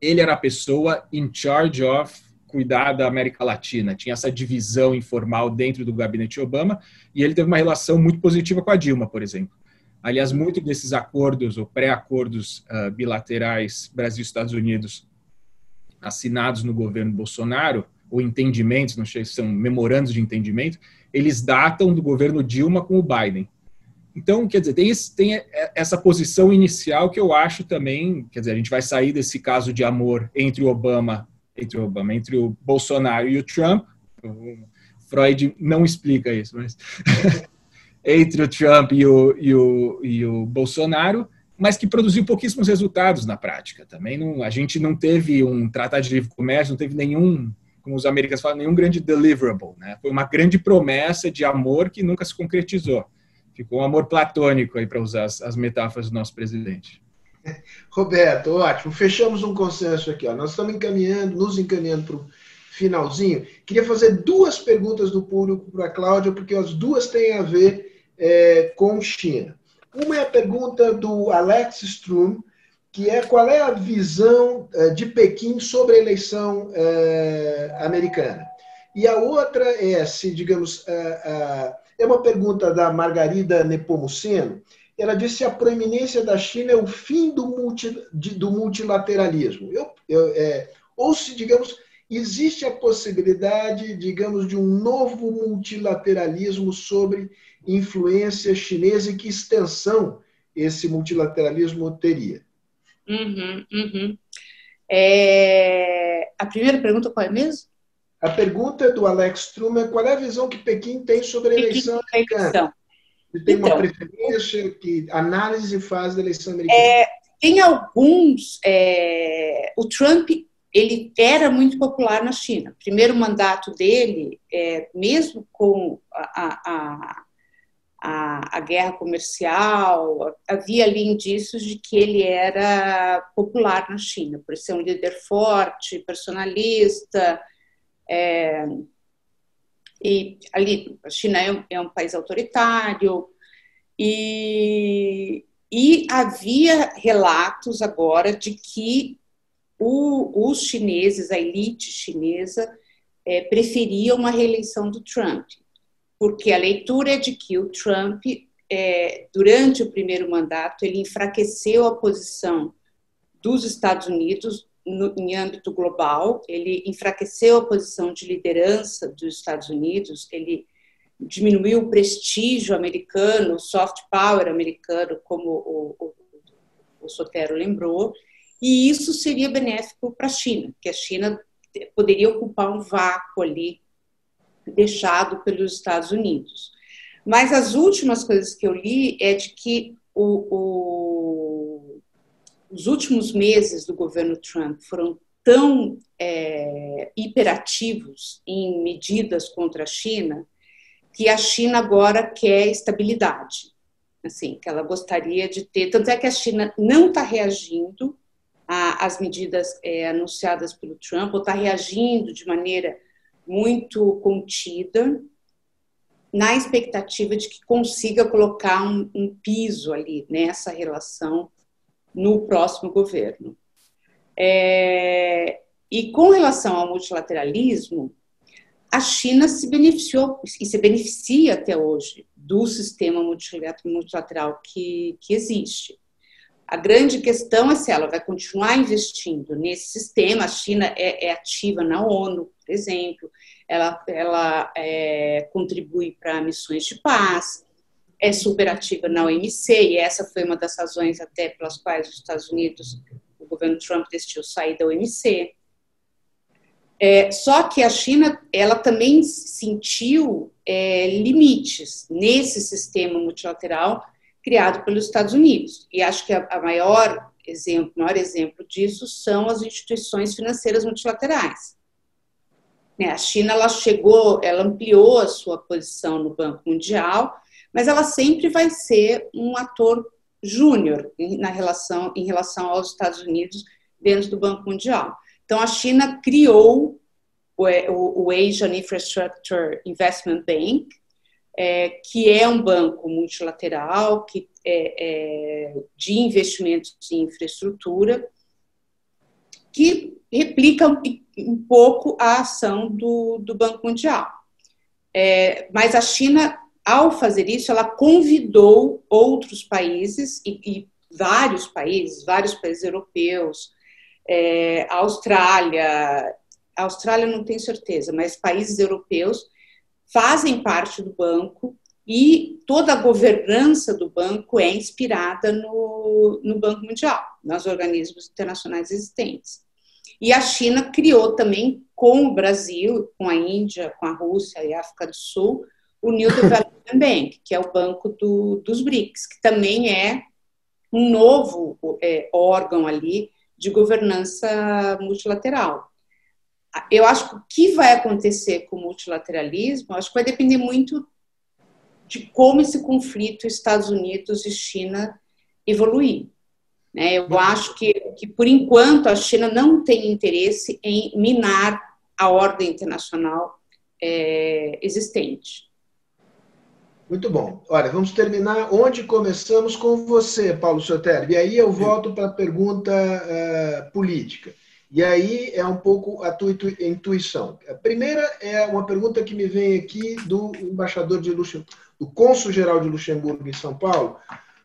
ele era a pessoa in charge of cuidar da América Latina. Tinha essa divisão informal dentro do gabinete Obama e ele teve uma relação muito positiva com a Dilma, por exemplo. Aliás, muitos desses acordos ou pré-acordos uh, bilaterais Brasil-Estados Unidos assinados no governo Bolsonaro, ou entendimentos, não sei se são memorandos de entendimento, eles datam do governo Dilma com o Biden. Então, quer dizer, tem, esse, tem essa posição inicial que eu acho também, quer dizer, a gente vai sair desse caso de amor entre o Obama, entre o Obama, entre o Bolsonaro e o Trump. O Freud não explica isso, mas entre o Trump e o, e o, e o Bolsonaro, mas que produziu pouquíssimos resultados na prática. Também não, a gente não teve um tratado de livre comércio, não teve nenhum, como os americanos falam, nenhum grande deliverable. Né? Foi uma grande promessa de amor que nunca se concretizou. Ficou um amor platônico aí para usar as, as, metáforas do nosso presidente. Roberto, ótimo. Fechamos um consenso aqui. Ó. Nós estamos encaminhando, nos encaminhando para o finalzinho. Queria fazer duas perguntas do público para a Cláudia, porque as duas têm a ver é, com China. Uma é a pergunta do Alex Strum, que é qual é a visão é, de Pequim sobre a eleição é, americana. E a outra é se, digamos, é, é uma pergunta da Margarida Nepomuceno. Ela disse se a proeminência da China é o fim do, multi, do multilateralismo. Eu, eu, é, ou se, digamos, existe a possibilidade, digamos, de um novo multilateralismo sobre influência chinesa e que extensão esse multilateralismo teria? Uhum, uhum. É... A primeira pergunta qual é mesmo? A pergunta é do Alex Truman, qual é a visão que Pequim tem sobre a eleição americana? Ele tem então, uma preferência, que análise faz da eleição americana? É, tem alguns. É, o Trump ele era muito popular na China. Primeiro mandato dele, é, mesmo com a, a, a, a, guerra comercial, havia ali indícios de que ele era popular na China, por ser um líder forte, personalista. É, e ali, a China é um, é um país autoritário, e, e havia relatos agora de que o, os chineses, a elite chinesa, é, preferia uma reeleição do Trump, porque a leitura é de que o Trump, é, durante o primeiro mandato, ele enfraqueceu a posição dos Estados Unidos no, em âmbito global, ele enfraqueceu a posição de liderança dos Estados Unidos, ele diminuiu o prestígio americano, o soft power americano, como o, o, o Sotero lembrou, e isso seria benéfico para a China, que a China poderia ocupar um vácuo ali deixado pelos Estados Unidos. Mas as últimas coisas que eu li é de que o, o, os últimos meses do governo Trump foram tão é, hiperativos em medidas contra a China que a China agora quer estabilidade, assim, que ela gostaria de ter. Tanto é que a China não está reagindo às medidas é, anunciadas pelo Trump, ou está reagindo de maneira muito contida, na expectativa de que consiga colocar um, um piso ali nessa relação no próximo governo. É, e com relação ao multilateralismo, a China se beneficiou e se beneficia até hoje do sistema multilateral que, que existe A grande questão é se ela vai continuar investindo nesse sistema. A China é, é ativa na ONU, por exemplo, ela, ela é, contribui para missões de paz, é super ativa na OMC, e essa foi uma das razões até pelas quais os Estados Unidos, o governo Trump decidiu sair da OMC. É, só que a China, ela também sentiu é, limites nesse sistema multilateral criado pelos Estados Unidos. E acho que a, maior exemplo, maior exemplo disso são as instituições financeiras multilaterais. Né, a China ela chegou, ela ampliou a sua posição no Banco Mundial, mas ela sempre vai ser um ator júnior na relação em relação aos Estados Unidos dentro do Banco Mundial. Então, a China criou o, Asian Infrastructure Investment Bank, é, que é um banco multilateral que é, é, de investimentos em infraestrutura, que replica um, um pouco a ação do, do Banco Mundial. É, mas a China, ao fazer isso, ela convidou outros países e, e vários países, vários países europeus, é, Austrália, Austrália não tenho certeza, mas países europeus fazem parte do banco e toda a governança do banco é inspirada no, no Banco Mundial, nos organismos internacionais existentes. E a China criou também, com o Brasil, com a Índia, com a Rússia e a África do Sul, o New Development Bank, que é o banco do, dos BRICS, que também é um novo é, órgão ali de governança multilateral. Eu acho que o que vai acontecer com o multilateralismo, acho que vai depender muito de como esse conflito Estados Unidos e China evoluir. Né? Eu acho que, que, por enquanto, a China não tem interesse em minar a ordem internacional é, existente. Muito bom. Olha, vamos terminar onde começamos com você, Paulo Sotelli. E aí eu volto para a pergunta uh, política. E aí é um pouco a tua intuição. A primeira é uma pergunta que me vem aqui do embaixador de Luxemburgo, do cônsul-geral de Luxemburgo em São Paulo,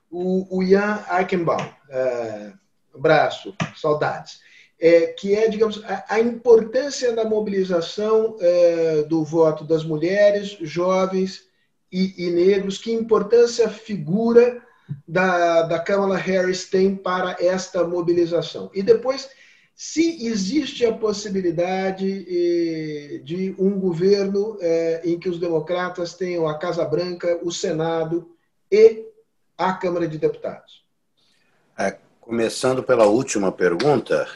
o, Jan Eichenbaum. Uh, abraço, saudades. É, que é, digamos, a, a importância da mobilização uh, do voto das mulheres, jovens e, e negros, que importância a figura da, da Kamala Harris tem para esta mobilização. E depois, se existe a possibilidade eh, de um governo eh, em que os democratas tenham a Casa Branca, o Senado e a Câmara de Deputados. É, começando pela última pergunta,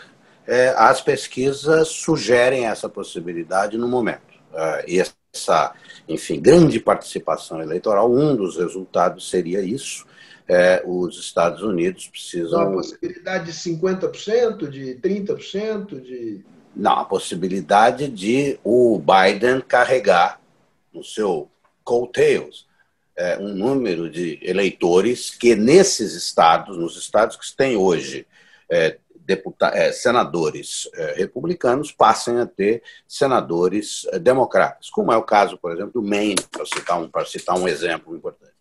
é, as pesquisas sugerem essa possibilidade no momento. É, e essa enfim, grande participação eleitoral, um dos resultados seria isso. É, os Estados Unidos precisam. Uma possibilidade de 50%, de 30%? De... Não, a possibilidade de o Biden carregar no seu coattails é, um número de eleitores que nesses estados, nos estados que têm hoje é, deputados, é, senadores é, republicanos passem a ter senadores é, democratas, como é o caso, por exemplo, do Maine, para citar um, para citar um exemplo importante.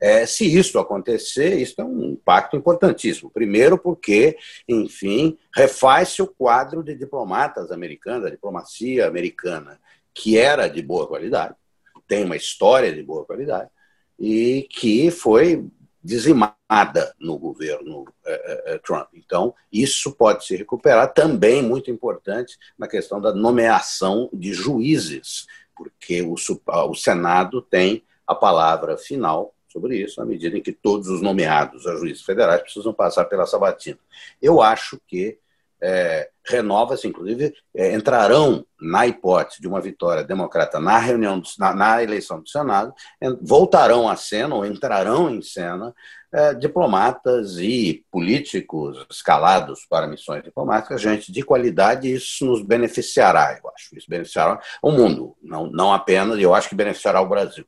É, se isso acontecer, isso é um impacto importantíssimo. Primeiro, porque, enfim, refaz-se o quadro de diplomatas americanos, da diplomacia americana, que era de boa qualidade, tem uma história de boa qualidade, e que foi dizimada no governo é, é, Trump. Então, isso pode se recuperar também, muito importante, na questão da nomeação de juízes, porque o, o Senado tem a palavra final sobre isso, na medida em que todos os nomeados a juízes federais precisam passar pela sabatina. Eu acho que é, renova-se, inclusive, é, entrarão na hipótese de uma vitória democrata na reunião, do, na, na, eleição do Senado, voltarão à cena ou entrarão em cena é, diplomatas e políticos escalados para missões diplomáticas, gente de qualidade, isso nos beneficiará, eu acho. Isso beneficiará o mundo, não, não apenas, eu acho que beneficiará o Brasil.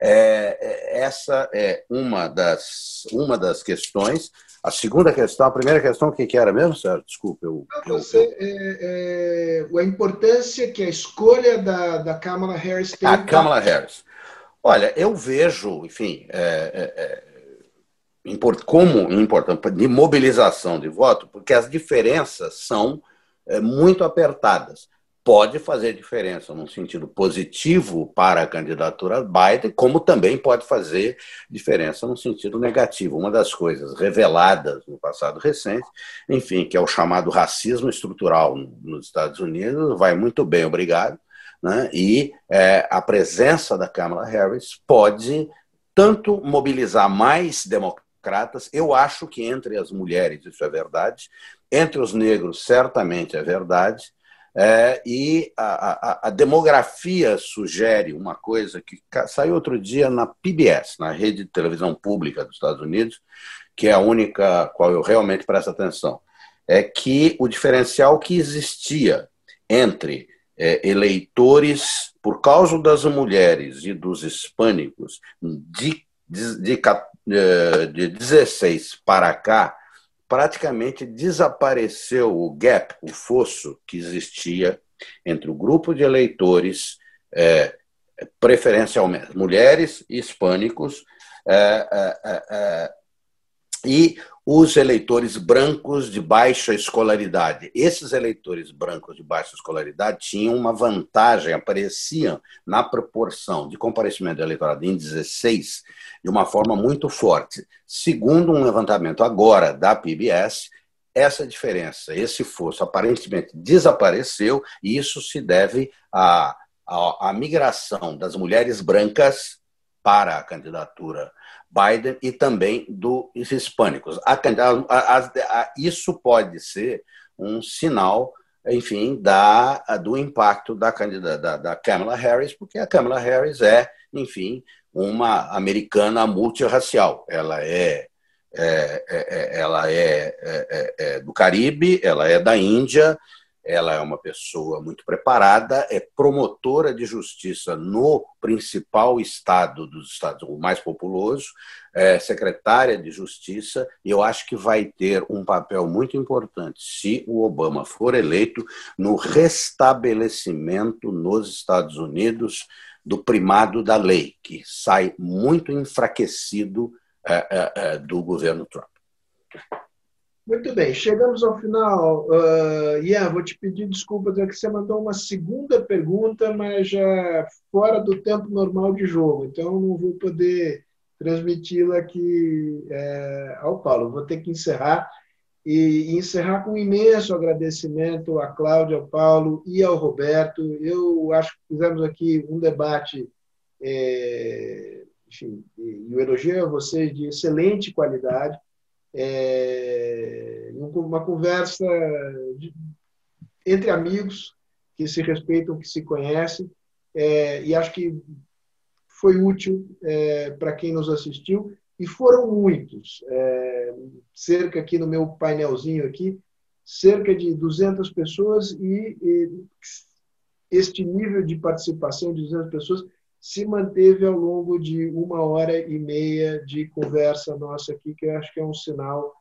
É, é essa é uma das, uma das questões. A segunda questão, a primeira questão, o que, que era mesmo, Sérgio? Desculpe. Eu, eu, Você, é, é, a importância que a escolha da, da Kamala Harris tem. A Kamala Harris. Olha, eu vejo, enfim, é, é, é como importante de mobilização de voto, porque as diferenças são muito apertadas. Pode fazer diferença num sentido positivo para a candidatura Biden, como também pode fazer diferença no sentido negativo. Uma das coisas reveladas no passado recente, enfim, que é o chamado racismo estrutural nos Estados Unidos, vai muito bem, obrigado. Né? E é, a presença da Kamala Harris pode tanto mobilizar mais democratas, eu acho que entre as mulheres isso é verdade, entre os negros certamente é verdade, é, e a, a, a, demografia sugere uma coisa que saiu outro dia na PBS, na rede de televisão pública dos Estados Unidos, que é a única qual eu realmente presto atenção, é que o diferencial que existia entre é, eleitores por causa das mulheres e dos hispânicos de, de, de, eh, de 16 para cá, praticamente desapareceu o gap, o fosso que existia entre o grupo de eleitores, é, preferencialmente mulheres e hispânicos, é, é, é e os eleitores brancos de baixa escolaridade. Esses eleitores brancos de baixa escolaridade tinham uma vantagem, apareciam na proporção de comparecimento do eleitorado em 16 de uma forma muito forte. Segundo um levantamento agora da PBS, essa diferença, esse fosso aparentemente desapareceu, e isso se deve à, à, à migração das mulheres brancas para a candidatura Biden e também dos hispânicos. A, a, a, isso pode ser um sinal, enfim, da, do impacto da, da, da Kamala Harris, porque a Kamala Harris é, enfim, uma americana multirracial. Ela é, é, é, é ela é, é, é do Caribe, ela é da Índia, ela é uma pessoa muito preparada, é promotora de justiça no principal estado dos Estados Unidos, o mais populoso, é secretária de justiça, e eu acho que vai ter um papel muito importante, se o Obama for eleito, no restabelecimento nos Estados Unidos do primado da lei, que sai muito enfraquecido é, é, é do governo Trump. Muito bem, chegamos ao final. Uh, Ian, vou te pedir desculpas, é que você mandou uma segunda pergunta, mas já fora do tempo normal de jogo, então não vou poder transmiti-la aqui é, ao Paulo. Vou ter que encerrar e, encerrar com um imenso agradecimento à Cláudia, ao Paulo e ao Roberto. Eu acho que fizemos aqui um debate, é, enfim, e o elogio a vocês de excelente qualidade é, uma conversa de, entre amigos que se respeitam, que se conhecem, é, e acho que foi útil é, para quem nos assistiu, e foram muitos, é, cerca aqui no meu painelzinho aqui, cerca de 200 pessoas, e, e este nível de participação de 200 pessoas se manteve ao longo de uma hora e meia de conversa nossa aqui, que eu acho que é um sinal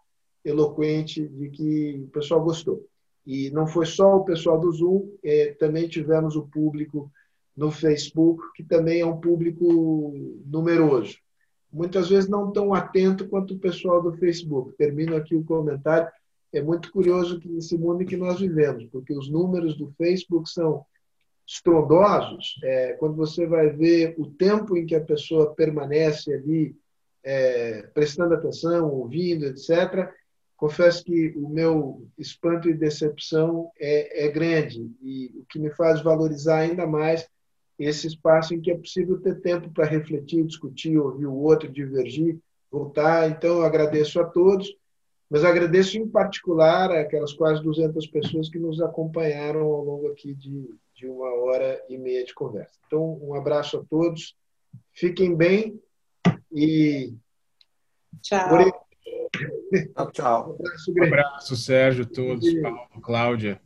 eloquente de que o pessoal gostou. E não foi só o pessoal do Zoom, é, também tivemos o público no Facebook, que também é um público numeroso. Muitas vezes não tão atento quanto o pessoal do Facebook. Termino aqui o comentário. É muito curioso que esse mundo que nós vivemos, porque os números do Facebook são estrondosos, é, quando você vai ver o tempo em que a pessoa permanece ali, é, prestando atenção, ouvindo, etc., confesso que o meu espanto e decepção é, é, grande e o que me faz valorizar ainda mais esse espaço em que é possível ter tempo para refletir, discutir, ouvir o outro, divergir, voltar. Então, eu agradeço a todos, mas agradeço em particular aquelas quase 200 pessoas que nos acompanharam ao longo aqui de de uma hora e meia de conversa. Então, um abraço a todos, fiquem bem e. Tchau. Tchau, tchau. Um abraço, um abraço Sérgio, todos, Paulo, Cláudia.